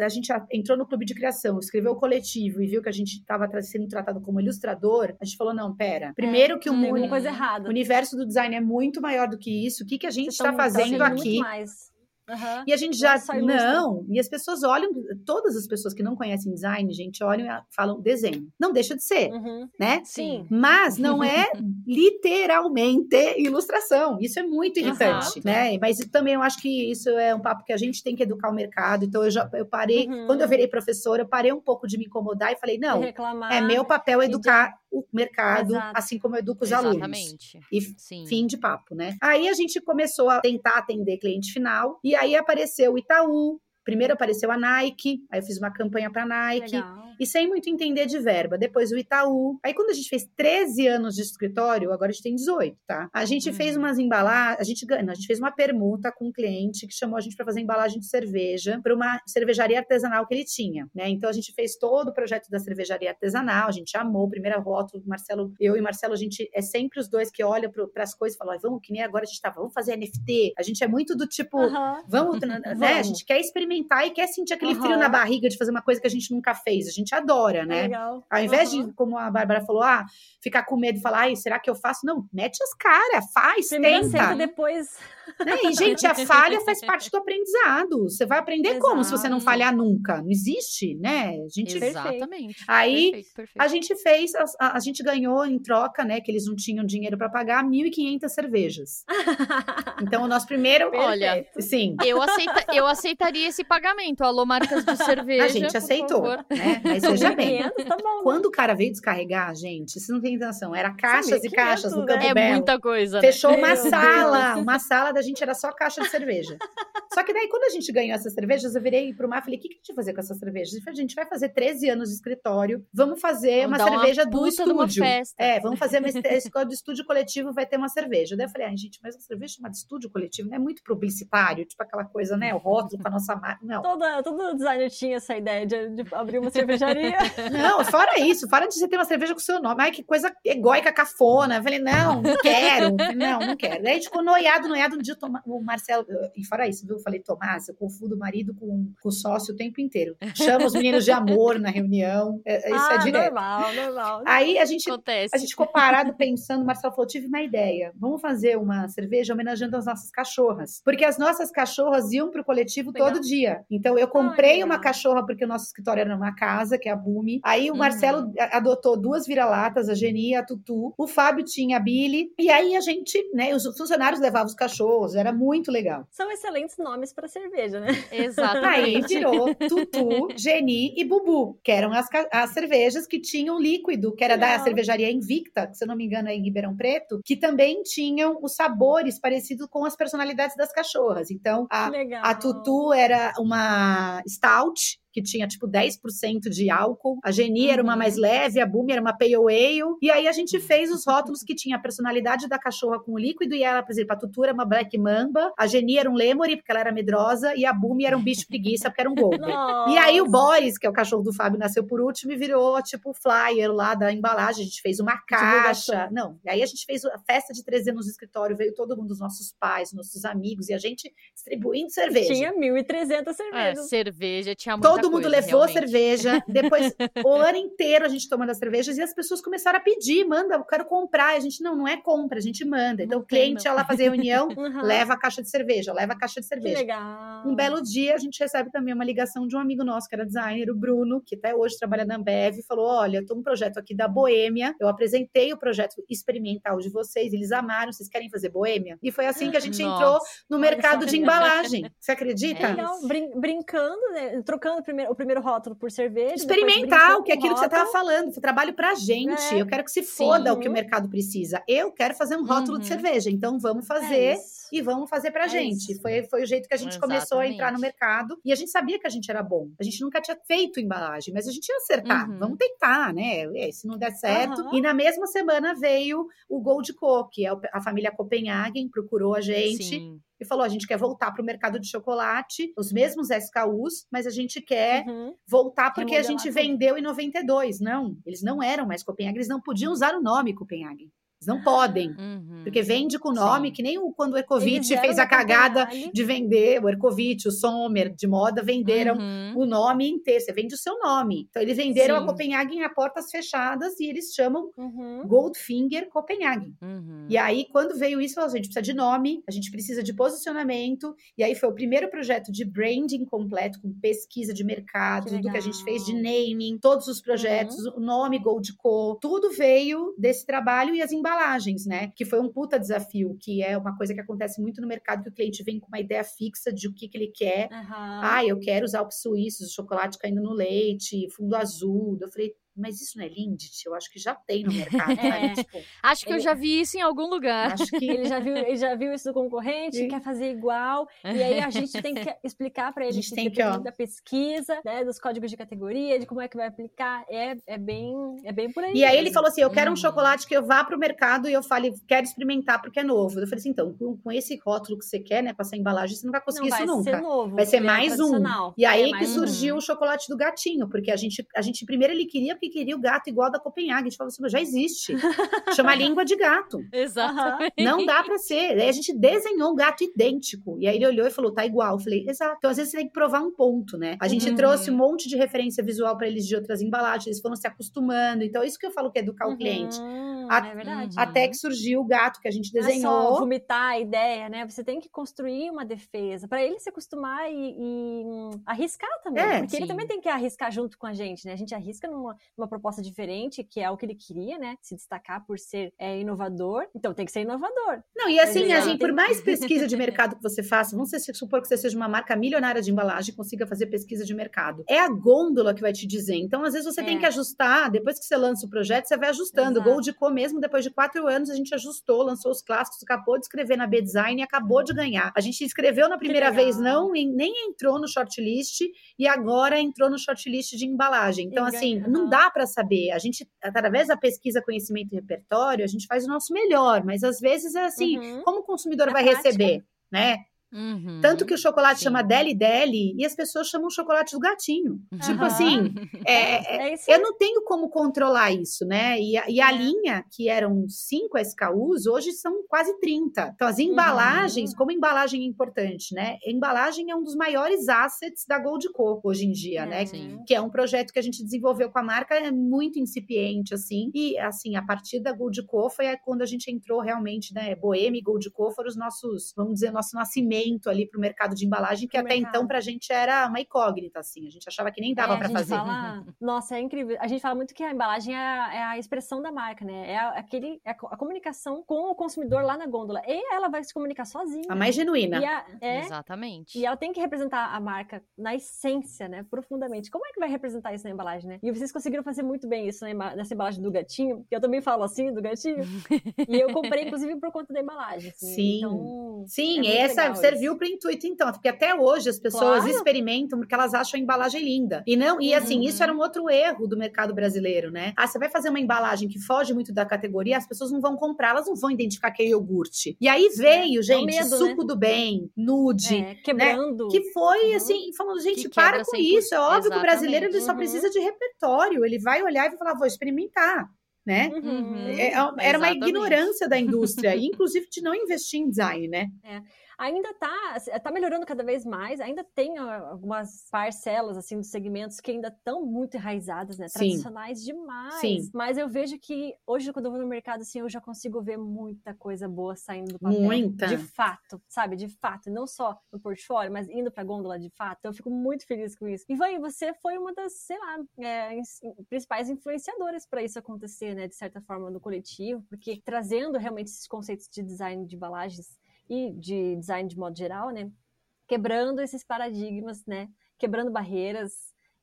a gente entrou no clube de criação, escreveu o coletivo e viu que a gente estava sendo tratado como ilustrador, a gente falou, não, pera, primeiro que o mundo coisa o errada. universo do design é muito maior do que isso. O que, que a gente está tão fazendo aqui? Aham. E a gente já. Nossa, ilustra. Não, e as pessoas olham, todas as pessoas que não conhecem design, gente, olham e falam desenho. Não deixa de ser, Uhum. né? Sim. Mas não é literalmente ilustração. Isso é muito irritante, Exato. né? Mas também eu acho que isso é um papo que a gente tem que educar o mercado. Então eu já eu parei, Uhum. quando eu virei professora, eu parei um pouco de me incomodar e falei, não, reclamar. é meu papel educar o mercado, Exato. assim como eu educo os alunos. Exatamente. E Sim. Fim de papo, né? Aí a gente começou a tentar atender cliente final, e aí apareceu o Itaú. Primeiro apareceu a Nike, aí eu fiz uma campanha para Nike, Legal. E sem muito entender de verba. Depois o Itaú. Aí quando a gente fez 13 anos de escritório, agora a gente tem 18, tá? A gente Uhum. fez umas embalagens, a gente ganha, a gente fez uma permuta com um cliente que chamou a gente para fazer embalagem de cerveja para uma cervejaria artesanal que ele tinha, né? Então a gente fez todo o projeto da cervejaria artesanal, a gente amou, o primeiro rótulo, Marcelo, eu e Marcelo, a gente é sempre os dois que olham para as coisas e falam, "Ai, vamos, que nem agora a gente tá, vamos fazer NFT. A gente é muito do tipo, Aham. Vamos, né? A Vamos. gente quer experimentar e quer sentir aquele Aham. frio na barriga de fazer uma coisa que a gente nunca fez. A gente adora, né? Legal. Ao invés Aham. de, como a Bárbara falou, ah, ficar com medo e falar, ai, será que eu faço? Não, mete as caras, faz, Primeiro tenta. depois. Né? E, gente, a falha faz parte do aprendizado. Você vai aprender como se você não Exato. falhar nunca? Não existe, né? A gente Exatamente. Aí, Perfeito, perfeito. a gente fez, a, a- a gente ganhou em troca, né? Que eles não tinham dinheiro para pagar 1.500 cervejas. Então, o nosso primeiro. Olha. Sim, Eu, aceita, eu aceitaria esse pagamento. Alô, marcas de cerveja. a gente aceitou, favor. né? Mas veja bem. 1.500, tá bom. né? Quando o cara veio descarregar, gente, vocês não têm intenção. Era caixas e 1.500, caixas no né? Campo É Belo. muita coisa. né? Fechou uma Meu sala. Uma sala da gente era só caixa de cerveja. Só que daí, quando a gente ganhou essas cervejas, eu virei pro mar e falei: o que, que a gente vai fazer com essas cervejas? Falou, a gente vai fazer 13 anos de escritório, vamos fazer Vamos uma dar uma cerveja do estúdio. É, vamos fazer uma escola do estúdio coletivo, vai ter uma cerveja. Daí eu falei, ai, gente, mas uma cerveja chamada estúdio coletivo não é muito publicitário, tipo aquela coisa, né? O rótulo com a nossa marca. Não. Toda, todo designer tinha essa ideia de, de abrir uma cervejaria. Não, fora isso, fora de você ter uma cerveja com seu nome. Ai, que coisa egóica, cafona. Eu falei, não, não quero. Não, não quero. Daí a gente ficou noiado, noiado. Dia o Toma- o Marcelo, e fora isso, viu? Eu falei, Tomás, eu confundo o marido com, com o sócio o tempo inteiro. Chama os meninos de amor na reunião. É, é- isso ah, é direto. normal, normal. Aí a gente Acontece. a gente ficou parado pensando, o Marcelo falou: tive uma ideia. Vamos fazer uma cerveja homenageando as nossas cachorras. Porque as nossas cachorras iam pro coletivo Legal. todo dia. Então eu comprei uma cachorra, porque o nosso escritório era numa casa, que é a Bumi. Aí o Uhum. Marcelo a- adotou duas vira-latas, a Geni e a Tutu. O Fábio tinha a Billy. E aí a gente, né, os funcionários levavam os cachorros. Era muito legal. São excelentes nomes para cerveja, né? Aí Exatamente. virou Tutu, Geni e Bubu, que eram as, as cervejas que tinham líquido, que era da Legal. cervejaria Invicta, que se eu não me engano é em Ribeirão Preto, que também tinham os sabores parecidos com as personalidades das cachorras. Então, a, Legal. a Tutu era uma stout, que tinha tipo 10% de álcool. A Geni era uma Uhum. mais leve, a Bumi era uma pale ale. E aí a gente fez os rótulos que tinha a personalidade da cachorra com o líquido. E ela, por exemplo, a Tutu era uma black mamba, a Geni era um lemuri, porque ela era medrosa, e a Bumi era um bicho preguiça, porque era um golden. E aí o Boris, que é o cachorro do Fábio, nasceu por último e virou tipo o flyer lá da embalagem. A gente fez uma caixa. Não, e aí a gente fez a festa de 13 anos no escritório, veio todo mundo, os nossos pais, nossos amigos, e a gente distribuindo cerveja. Tinha 1.300 É, cervejas. cerveja tinha muita Todo mundo coisa, levou realmente. cerveja. Depois, o ano inteiro a gente tomando as cervejas e as pessoas começaram a pedir, manda, eu quero comprar. E a gente, não, não é compra, a gente manda. Então Não o cliente ia lá fazer reunião, Uhum. leva a caixa de cerveja, leva a caixa de Que cerveja. legal. Um belo dia a gente recebe também uma ligação de um amigo nosso que era designer, o Bruno, que até hoje trabalha na Ambev, falou: Olha, eu tô um projeto aqui da Boêmia. Eu apresentei o projeto experimental de vocês, eles amaram, vocês querem fazer Boêmia? E foi assim que a gente entrou Nossa. no olha mercado de embalagem. Você acredita? É Legal, brin- brincando, né? Trocando o primeiro, o primeiro rótulo por cerveja. Experimentar o que é aquilo que você estava rótulo. falando. Foi trabalho pra gente. É. Eu quero que se foda Sim. o que o mercado precisa. Eu quero fazer um rótulo de Uhum. cerveja. Então vamos É fazer isso. e vamos fazer pra É gente. isso. Foi, foi o jeito que a gente começou a entrar no Exatamente. mercado e a gente sabia que a gente era bom. A gente nunca tinha feito embalagem, mas a gente ia acertar. Uhum. Vamos tentar, né? É, se não der certo. Aham. E na mesma semana veio o Gold Co, que é a família Copenhagen, procurou a gente Sim. E falou: a gente quer voltar para o mercado de chocolate, os mesmos SKUs, mas a gente quer Uhum. voltar porque a gente vendeu em 92. Não, eles não eram mais Copenhagen, eles não podiam usar o nome Copenhagen. Eles não podem. Uhum. Porque vende com nome, Sim. que nem quando o Ercovitch fez a da cagada de vender, o Ercovitch, o Sommer de moda venderam Uhum. o nome inteiro. Você vende o seu nome. Então, eles venderam Sim. a Copenhagen a portas fechadas e eles chamam Uhum. Goldfinger Copenhagen. Uhum. E aí, quando veio isso, falou, assim, a gente precisa de nome, a gente precisa de posicionamento. E aí foi o primeiro projeto de branding completo, com pesquisa de mercado, Que tudo que a gente fez de naming, todos os projetos, o nome Gold Co, tudo veio desse trabalho e as embalagens, né? Que foi um puta desafio, que é uma coisa que acontece muito no mercado, que o cliente vem com uma ideia fixa de o que, que ele quer. Aham. Ah, eu quero os Alpes suíços, o chocolate caindo no leite, fundo azul. Eu falei, mas isso não é Lindt? Eu acho que já tem no mercado, É. sabe? Tipo, Acho que eu Ele- já vi isso em algum lugar. acho que Ele já viu, ele já viu isso do concorrente, Sim. quer fazer igual, e aí a gente tem que explicar para ele A gente que tem que, ó. da pesquisa, né, dos códigos de categoria, de como é que vai aplicar, é, é bem, é bem por aí. E aí ele falou assim: eu quero um Uhum. chocolate que eu vá pro mercado e eu fale, quero experimentar porque é novo. Eu falei assim: então, com, com esse rótulo que você quer, né, com essa embalagem, você não vai conseguir não isso vai nunca. ser novo, Vai ser é mais um. tradicional. E aí É que mais um. surgiu o chocolate do gatinho, porque a gente, a gente primeiro ele queria porque queria o gato igual da Copenhague. A gente falou assim, mas já existe. Chama língua de gato. Exatamente. Não dá pra ser. Aí a gente desenhou um gato idêntico. E aí ele olhou e falou, tá igual. Eu falei, exato. Então às vezes você tem que provar um ponto, né? A gente Uhum. trouxe um monte de referência visual pra eles de outras embalagens, eles foram se acostumando. Então é isso que eu falo que é educar o cliente. A- é verdade. Até que surgiu o gato que a gente Não é só desenhou. vomitar a ideia, né? Você tem que construir uma defesa para ele se acostumar e, e, hum, arriscar também. É, porque ele sim. também tem que arriscar junto com a gente, né? A gente arrisca numa, numa proposta diferente, que é o que ele queria, né? Se destacar por ser é, inovador. Então tem que ser inovador. Não, e assim, a gente, por mais pesquisa de mercado que você faça, vamos se- supor que você seja uma marca milionária de embalagem e consiga fazer pesquisa de mercado. É a gôndola que vai te dizer. Então, às vezes, você tem É. que ajustar. Depois que você lança o projeto, você vai ajustando. Exato. Gold Co, mesmo depois de quatro anos, a gente ajustou, lançou os clássicos, acabou de escrever na B-Design e acabou de ganhar. A gente escreveu na primeira vez, não, e nem entrou no shortlist, e agora entrou no shortlist de embalagem. Então, E assim, ganha- não dá para saber. A gente, através da pesquisa, conhecimento e repertório, a gente faz o nosso melhor, mas às vezes é assim, Uhum. como o consumidor Na vai prática. receber, né? Uhum. Tanto que o chocolate Sim. chama Deli Deli e as pessoas chamam chocolate do gatinho. Tipo Aham. assim, é, é- É isso eu não tenho como controlar isso, né? E a, e a É. linha, que eram cinco SKUs, hoje são quase 30. Então, as embalagens, Uhum. como embalagem é importante, né? Embalagem é um dos maiores assets da Gold Co hoje em dia, né? Sim. que é um projeto que a gente desenvolveu com a marca, é muito incipiente, assim. E, assim, a partir da Gold Co foi aí quando a gente entrou realmente, né? Boêmia e Gold Co foram os nossos, vamos dizer, nosso nascimento ali pro mercado de embalagem, que até mercado. então pra gente era uma incógnita, assim. A gente achava que nem dava É, pra a gente fazer. Fala, nossa, é incrível. A gente fala muito que a embalagem é a, é a expressão da marca, né? É a, aquele, é a, co- a comunicação com o consumidor lá na gôndola. E ela vai se comunicar sozinha. A mais genuína. E, a- é, Exatamente. e ela tem que representar a marca na essência, né? Profundamente. Como é que vai representar isso na embalagem, né? E vocês conseguiram fazer muito bem isso nessa embalagem do gatinho, que eu também falo assim, do gatinho. e eu comprei, inclusive, por conta da embalagem. assim. Sim. Então, Sim, É essa legal serviu para intuito, então, porque até hoje as pessoas Claro. experimentam porque elas acham a embalagem linda. E não, e assim, Uhum. isso era um outro erro do mercado brasileiro, né? Ah, você vai fazer uma embalagem que foge muito da categoria, as pessoas não vão comprar, elas não vão identificar que é iogurte. E aí veio, É o gente, medo, suco do bem, nude. é, quebrando. Que foi Uhum. assim, falando, gente, Que para com 100%. isso. É óbvio que o brasileiro ele só Uhum. precisa de repertório. Ele vai olhar e vai falar, vou experimentar, né? Uhum. É- Era uma Exatamente. ignorância da indústria, inclusive de não investir em design, né? Ainda tá, tá melhorando cada vez mais, ainda tem ah, algumas parcelas assim dos segmentos que ainda estão muito enraizadas, né? Sim. Tradicionais demais. Sim. Mas eu vejo que hoje quando eu vou no mercado assim, eu já consigo ver muita coisa boa saindo do papel. Muita. De fato, sabe? De fato, não só no portfólio, mas indo pra gôndola de fato. Eu fico muito feliz com isso. E vai, você foi uma das, sei lá, é, principais influenciadoras para isso acontecer, né? De certa forma no coletivo, porque trazendo realmente esses conceitos de design de embalagens e de design de modo geral, né? Quebrando esses paradigmas, né? Quebrando barreiras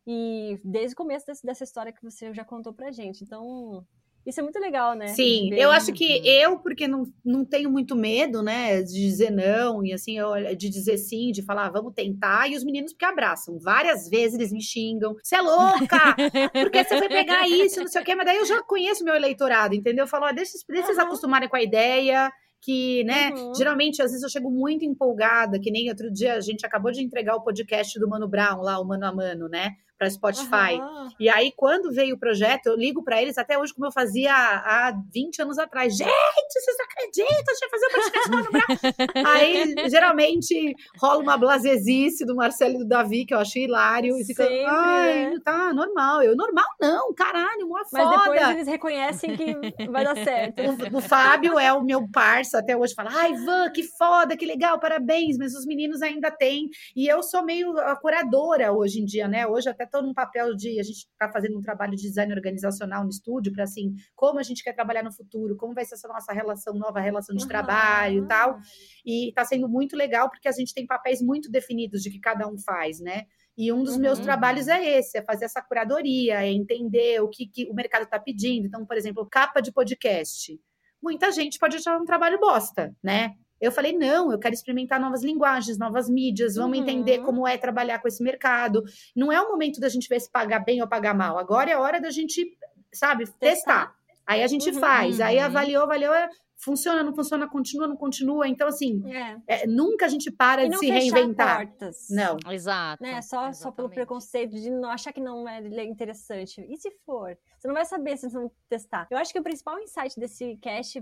e desde o começo desse- dessa história que você já contou pra gente. Então, isso é muito legal, né? Sim, ver. eu acho que Uhum. eu, porque não, não tenho muito medo, né, de dizer não, e assim, eu- de dizer sim, de falar, vamos tentar, e os meninos porque abraçam. Várias vezes eles me xingam, você é louca, por que você foi pegar isso, não sei o quê, mas daí eu já conheço meu eleitorado, entendeu? Eu falo, ó, deixa, deixa eles Aham. acostumarem com a ideia, que, né, uhum. geralmente, às vezes eu chego muito empolgada, que nem outro dia a gente acabou de entregar o podcast do Mano Brown, lá, o Mano a Mano, né? Para Spotify. Uhum. E aí, quando veio o projeto, eu ligo para eles até hoje, como eu fazia há 20 anos atrás. Gente, vocês acreditam? Deixa eu fazer um podcast Brown. aí, geralmente, rola uma blazezice do Marcelo e do Davi, que eu acho hilário. E fica, Sempre, ai, né? tá normal. Eu, normal não, caralho, uma foda. Mas depois eles reconhecem que vai dar certo. O, o Fábio é o meu parça até hoje, fala, ai, Van, que foda, que legal, parabéns. Mas os meninos ainda têm. E eu sou meio a curadora hoje em dia, né? Hoje até estou num papel de a gente está fazendo um trabalho de design organizacional no estúdio para assim como a gente quer trabalhar no futuro, como vai ser essa nossa relação nova relação de uhum. trabalho e tal. E está sendo muito legal porque a gente tem papéis muito definidos de que cada um faz, né? E um dos uhum. meus trabalhos é esse, é fazer essa curadoria, é entender o que, que o mercado está pedindo. Então, por exemplo, capa de podcast. Muita gente pode achar um trabalho bosta, né? Eu falei, não, eu quero experimentar novas linguagens, novas mídias, vamos uhum. entender como é trabalhar com esse mercado. Não é o momento da gente ver se pagar bem ou pagar mal. Agora é a hora da gente, sabe, testar. testar. Aí a gente uhum. faz, aí avaliou, avaliou, funciona, não funciona, continua, não continua. Então, assim, é. É, nunca a gente para de se reinventar. Portas. Não. Exato. Né? Só, só pelo preconceito de não achar que não é interessante. E se for? Você não vai saber se você não testar. Eu acho que o principal insight desse cast,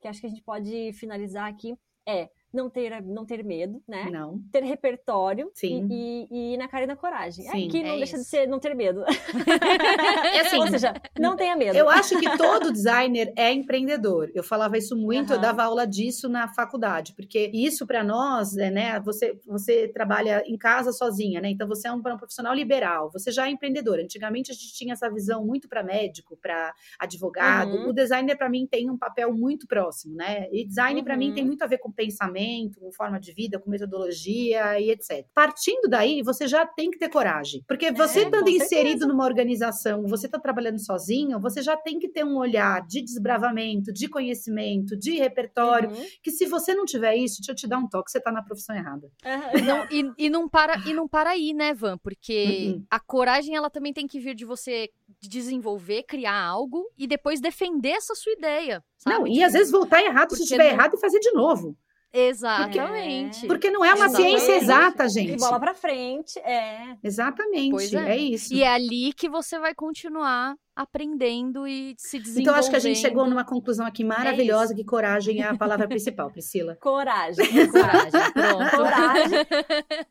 que acho que a gente pode finalizar aqui, é não ter, não ter medo, né? Não. Ter repertório Sim. E, e ir na cara e na coragem. Sim, Aqui não é deixa isso. de ser não ter medo. É assim, Ou seja, não tenha medo. Eu acho que todo designer é empreendedor. Eu falava isso muito, uhum. eu dava aula disso na faculdade, porque isso para nós, é, né? Você, você trabalha em casa sozinha, né? Então você é um, um profissional liberal, você já é empreendedor. Antigamente a gente tinha essa visão muito para médico, para advogado. Uhum. O designer para mim tem um papel muito próximo, né? E design uhum. para mim tem muito a ver com pensamento comportamento, com forma de vida, com metodologia e etc. Partindo daí, você já tem que ter coragem. Porque é, você é, estando inserido numa organização, você está trabalhando sozinho, você já tem que ter um olhar de desbravamento, de conhecimento, de repertório, uhum. que se você não tiver isso, deixa eu te dar um toque, você está na profissão errada. Uhum. Não, e, e, não para, e não para aí, né, Van? Porque uhum. a coragem, ela também tem que vir de você desenvolver, criar algo e depois defender essa sua ideia. Sabe? Não, e às vezes voltar errado se estiver não... errado e fazer de novo. Exatamente. Porque, porque não é uma Exatamente. ciência exata, gente. E bola pra frente, é. Exatamente, é. é isso. E é ali que você vai continuar aprendendo e se desenvolvendo. Então, acho que a gente chegou numa conclusão aqui maravilhosa, é que coragem é a palavra principal, Priscila. Coragem. Coragem, pronto. Coragem.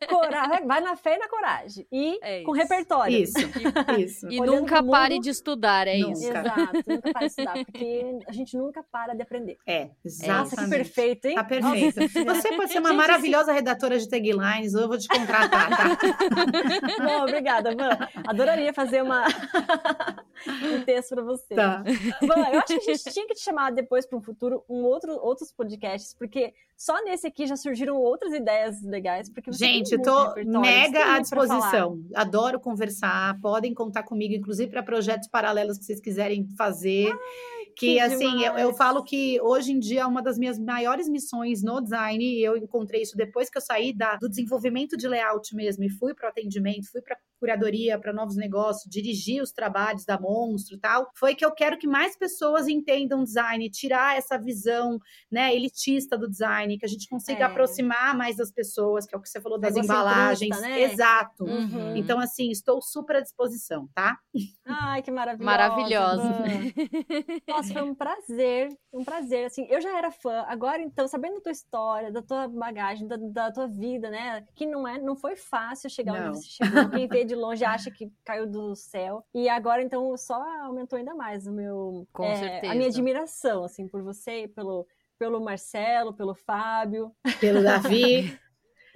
coragem. Vai na fé e na coragem. E é com repertório. Isso, isso. E Olhando nunca pare de estudar, é nunca. isso. Exato, nunca pare de estudar, porque a gente nunca para de aprender. É, exatamente. Nossa, que perfeito, hein? Tá perfeito. Você pode ser uma maravilhosa redatora de taglines, ou eu vou te contratar, tá? Bom, obrigada, mano. Adoraria fazer uma um texto para você. Tá. Bom, eu acho que a gente tinha que te chamar depois para um futuro um outro, outros podcasts, porque só nesse aqui já surgiram outras ideias legais. Porque gente, eu tô mega à disposição. Adoro conversar. Podem contar comigo, inclusive para projetos paralelos que vocês quiserem fazer. Ai, que, que assim, eu, eu, falo que hoje em dia uma das minhas maiores missões no design, e eu encontrei isso depois que eu saí da, do desenvolvimento de layout mesmo e fui para o atendimento, fui para curadoria, para novos negócios, dirigir os trabalhos da Monstro e tal, foi que eu quero que mais pessoas entendam design, tirar essa visão, né, elitista do design, que a gente consiga é. aproximar mais das pessoas, que é o que você falou das embalagens. né? Exato. Uhum. Então, assim, estou super à disposição, tá? Ai, que maravilhosa. Maravilhosa. Nossa, foi um prazer, um prazer. Assim, eu já era fã, agora então, sabendo da tua história, da tua bagagem, da, da tua vida, né? Que não é, não foi fácil chegar não. onde você chegou. Quem vê de longe acha que caiu do céu. E agora, então, só aumentou ainda mais o meu. Com é, certeza. A minha admiração, assim, por você, pelo, pelo Marcelo, pelo Fábio. Pelo Davi.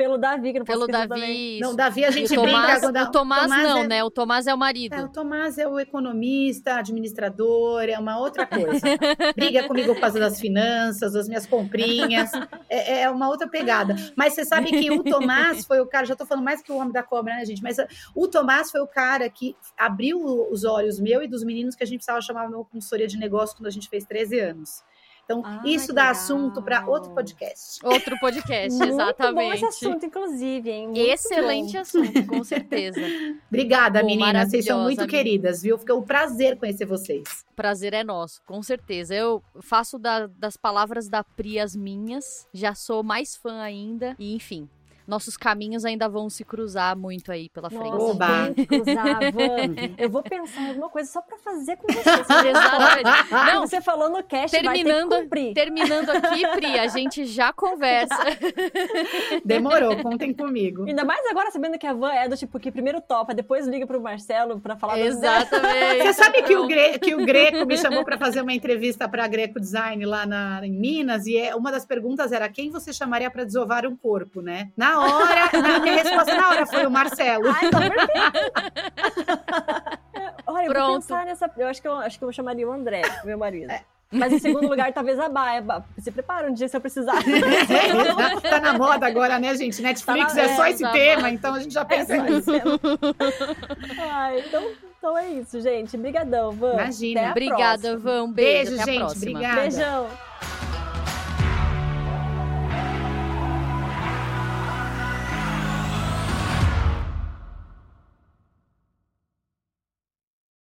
Pelo Davi, que não Pelo Davi. Também. Não, Davi a gente o Tomás, brinca. O Tomás, Tomás não, é... né? O Tomás é o marido. É, o Tomás é o economista, administrador, é uma outra coisa. Briga comigo por causa das finanças, das minhas comprinhas. É, é, uma outra pegada. Mas você sabe que o Tomás foi o cara, já tô falando mais que o homem da cobra, né, gente? Mas o Tomás foi o cara que abriu os olhos meu e dos meninos que a gente precisava chamar uma consultoria de negócio quando a gente fez 13 anos. Então, Ah, isso dá legal. assunto para outro podcast. Outro podcast, Muito exatamente. bom esse assunto, inclusive, hein? Muito Excelente bom. assunto, com certeza. Obrigada, Pô, meninas. Vocês são muito maravilhosa, queridas, viu? Fica um prazer conhecer vocês. Prazer é nosso, com certeza. Eu faço da- das palavras da Pri as minhas, já sou mais fã ainda, e enfim. Nossos caminhos ainda vão se cruzar muito aí pela frente. Nossa, que cruzar, Van. Eu vou pensar em alguma coisa só pra fazer com você. Exatamente. Não, Você falou no cast, terminando, vai ter que cumprir. terminando aqui, Pri, a gente já conversa. Demorou, contem comigo. Ainda mais agora sabendo que a Van é do tipo que primeiro topa, depois liga pro Marcelo pra falar Exatamente. Você sabe que o, Gre- que o Greco me chamou para fazer uma entrevista para Greco Design lá na, em Minas e é, uma das perguntas era quem você chamaria para desovar um corpo, né? Na hora, a minha resposta na hora foi o Marcelo. Ai, tá perfeito. Olha, eu vou Pronto. pensar nessa. Eu acho que eu acho que eu chamaria o André, meu marido. Mas em segundo lugar, talvez a Baia. Ba- Se prepara um dia se eu precisar. tá na moda agora, né, gente? Netflix Tá na- é só é, esse tá tema, na- então a gente já É, pensa só nisso. então, então é isso, gente. Brigadão, Van. Imagina. Até a Obrigada, próxima. Van. Um beijo. Beijo, até a gente. próxima. Obrigada. Beijão.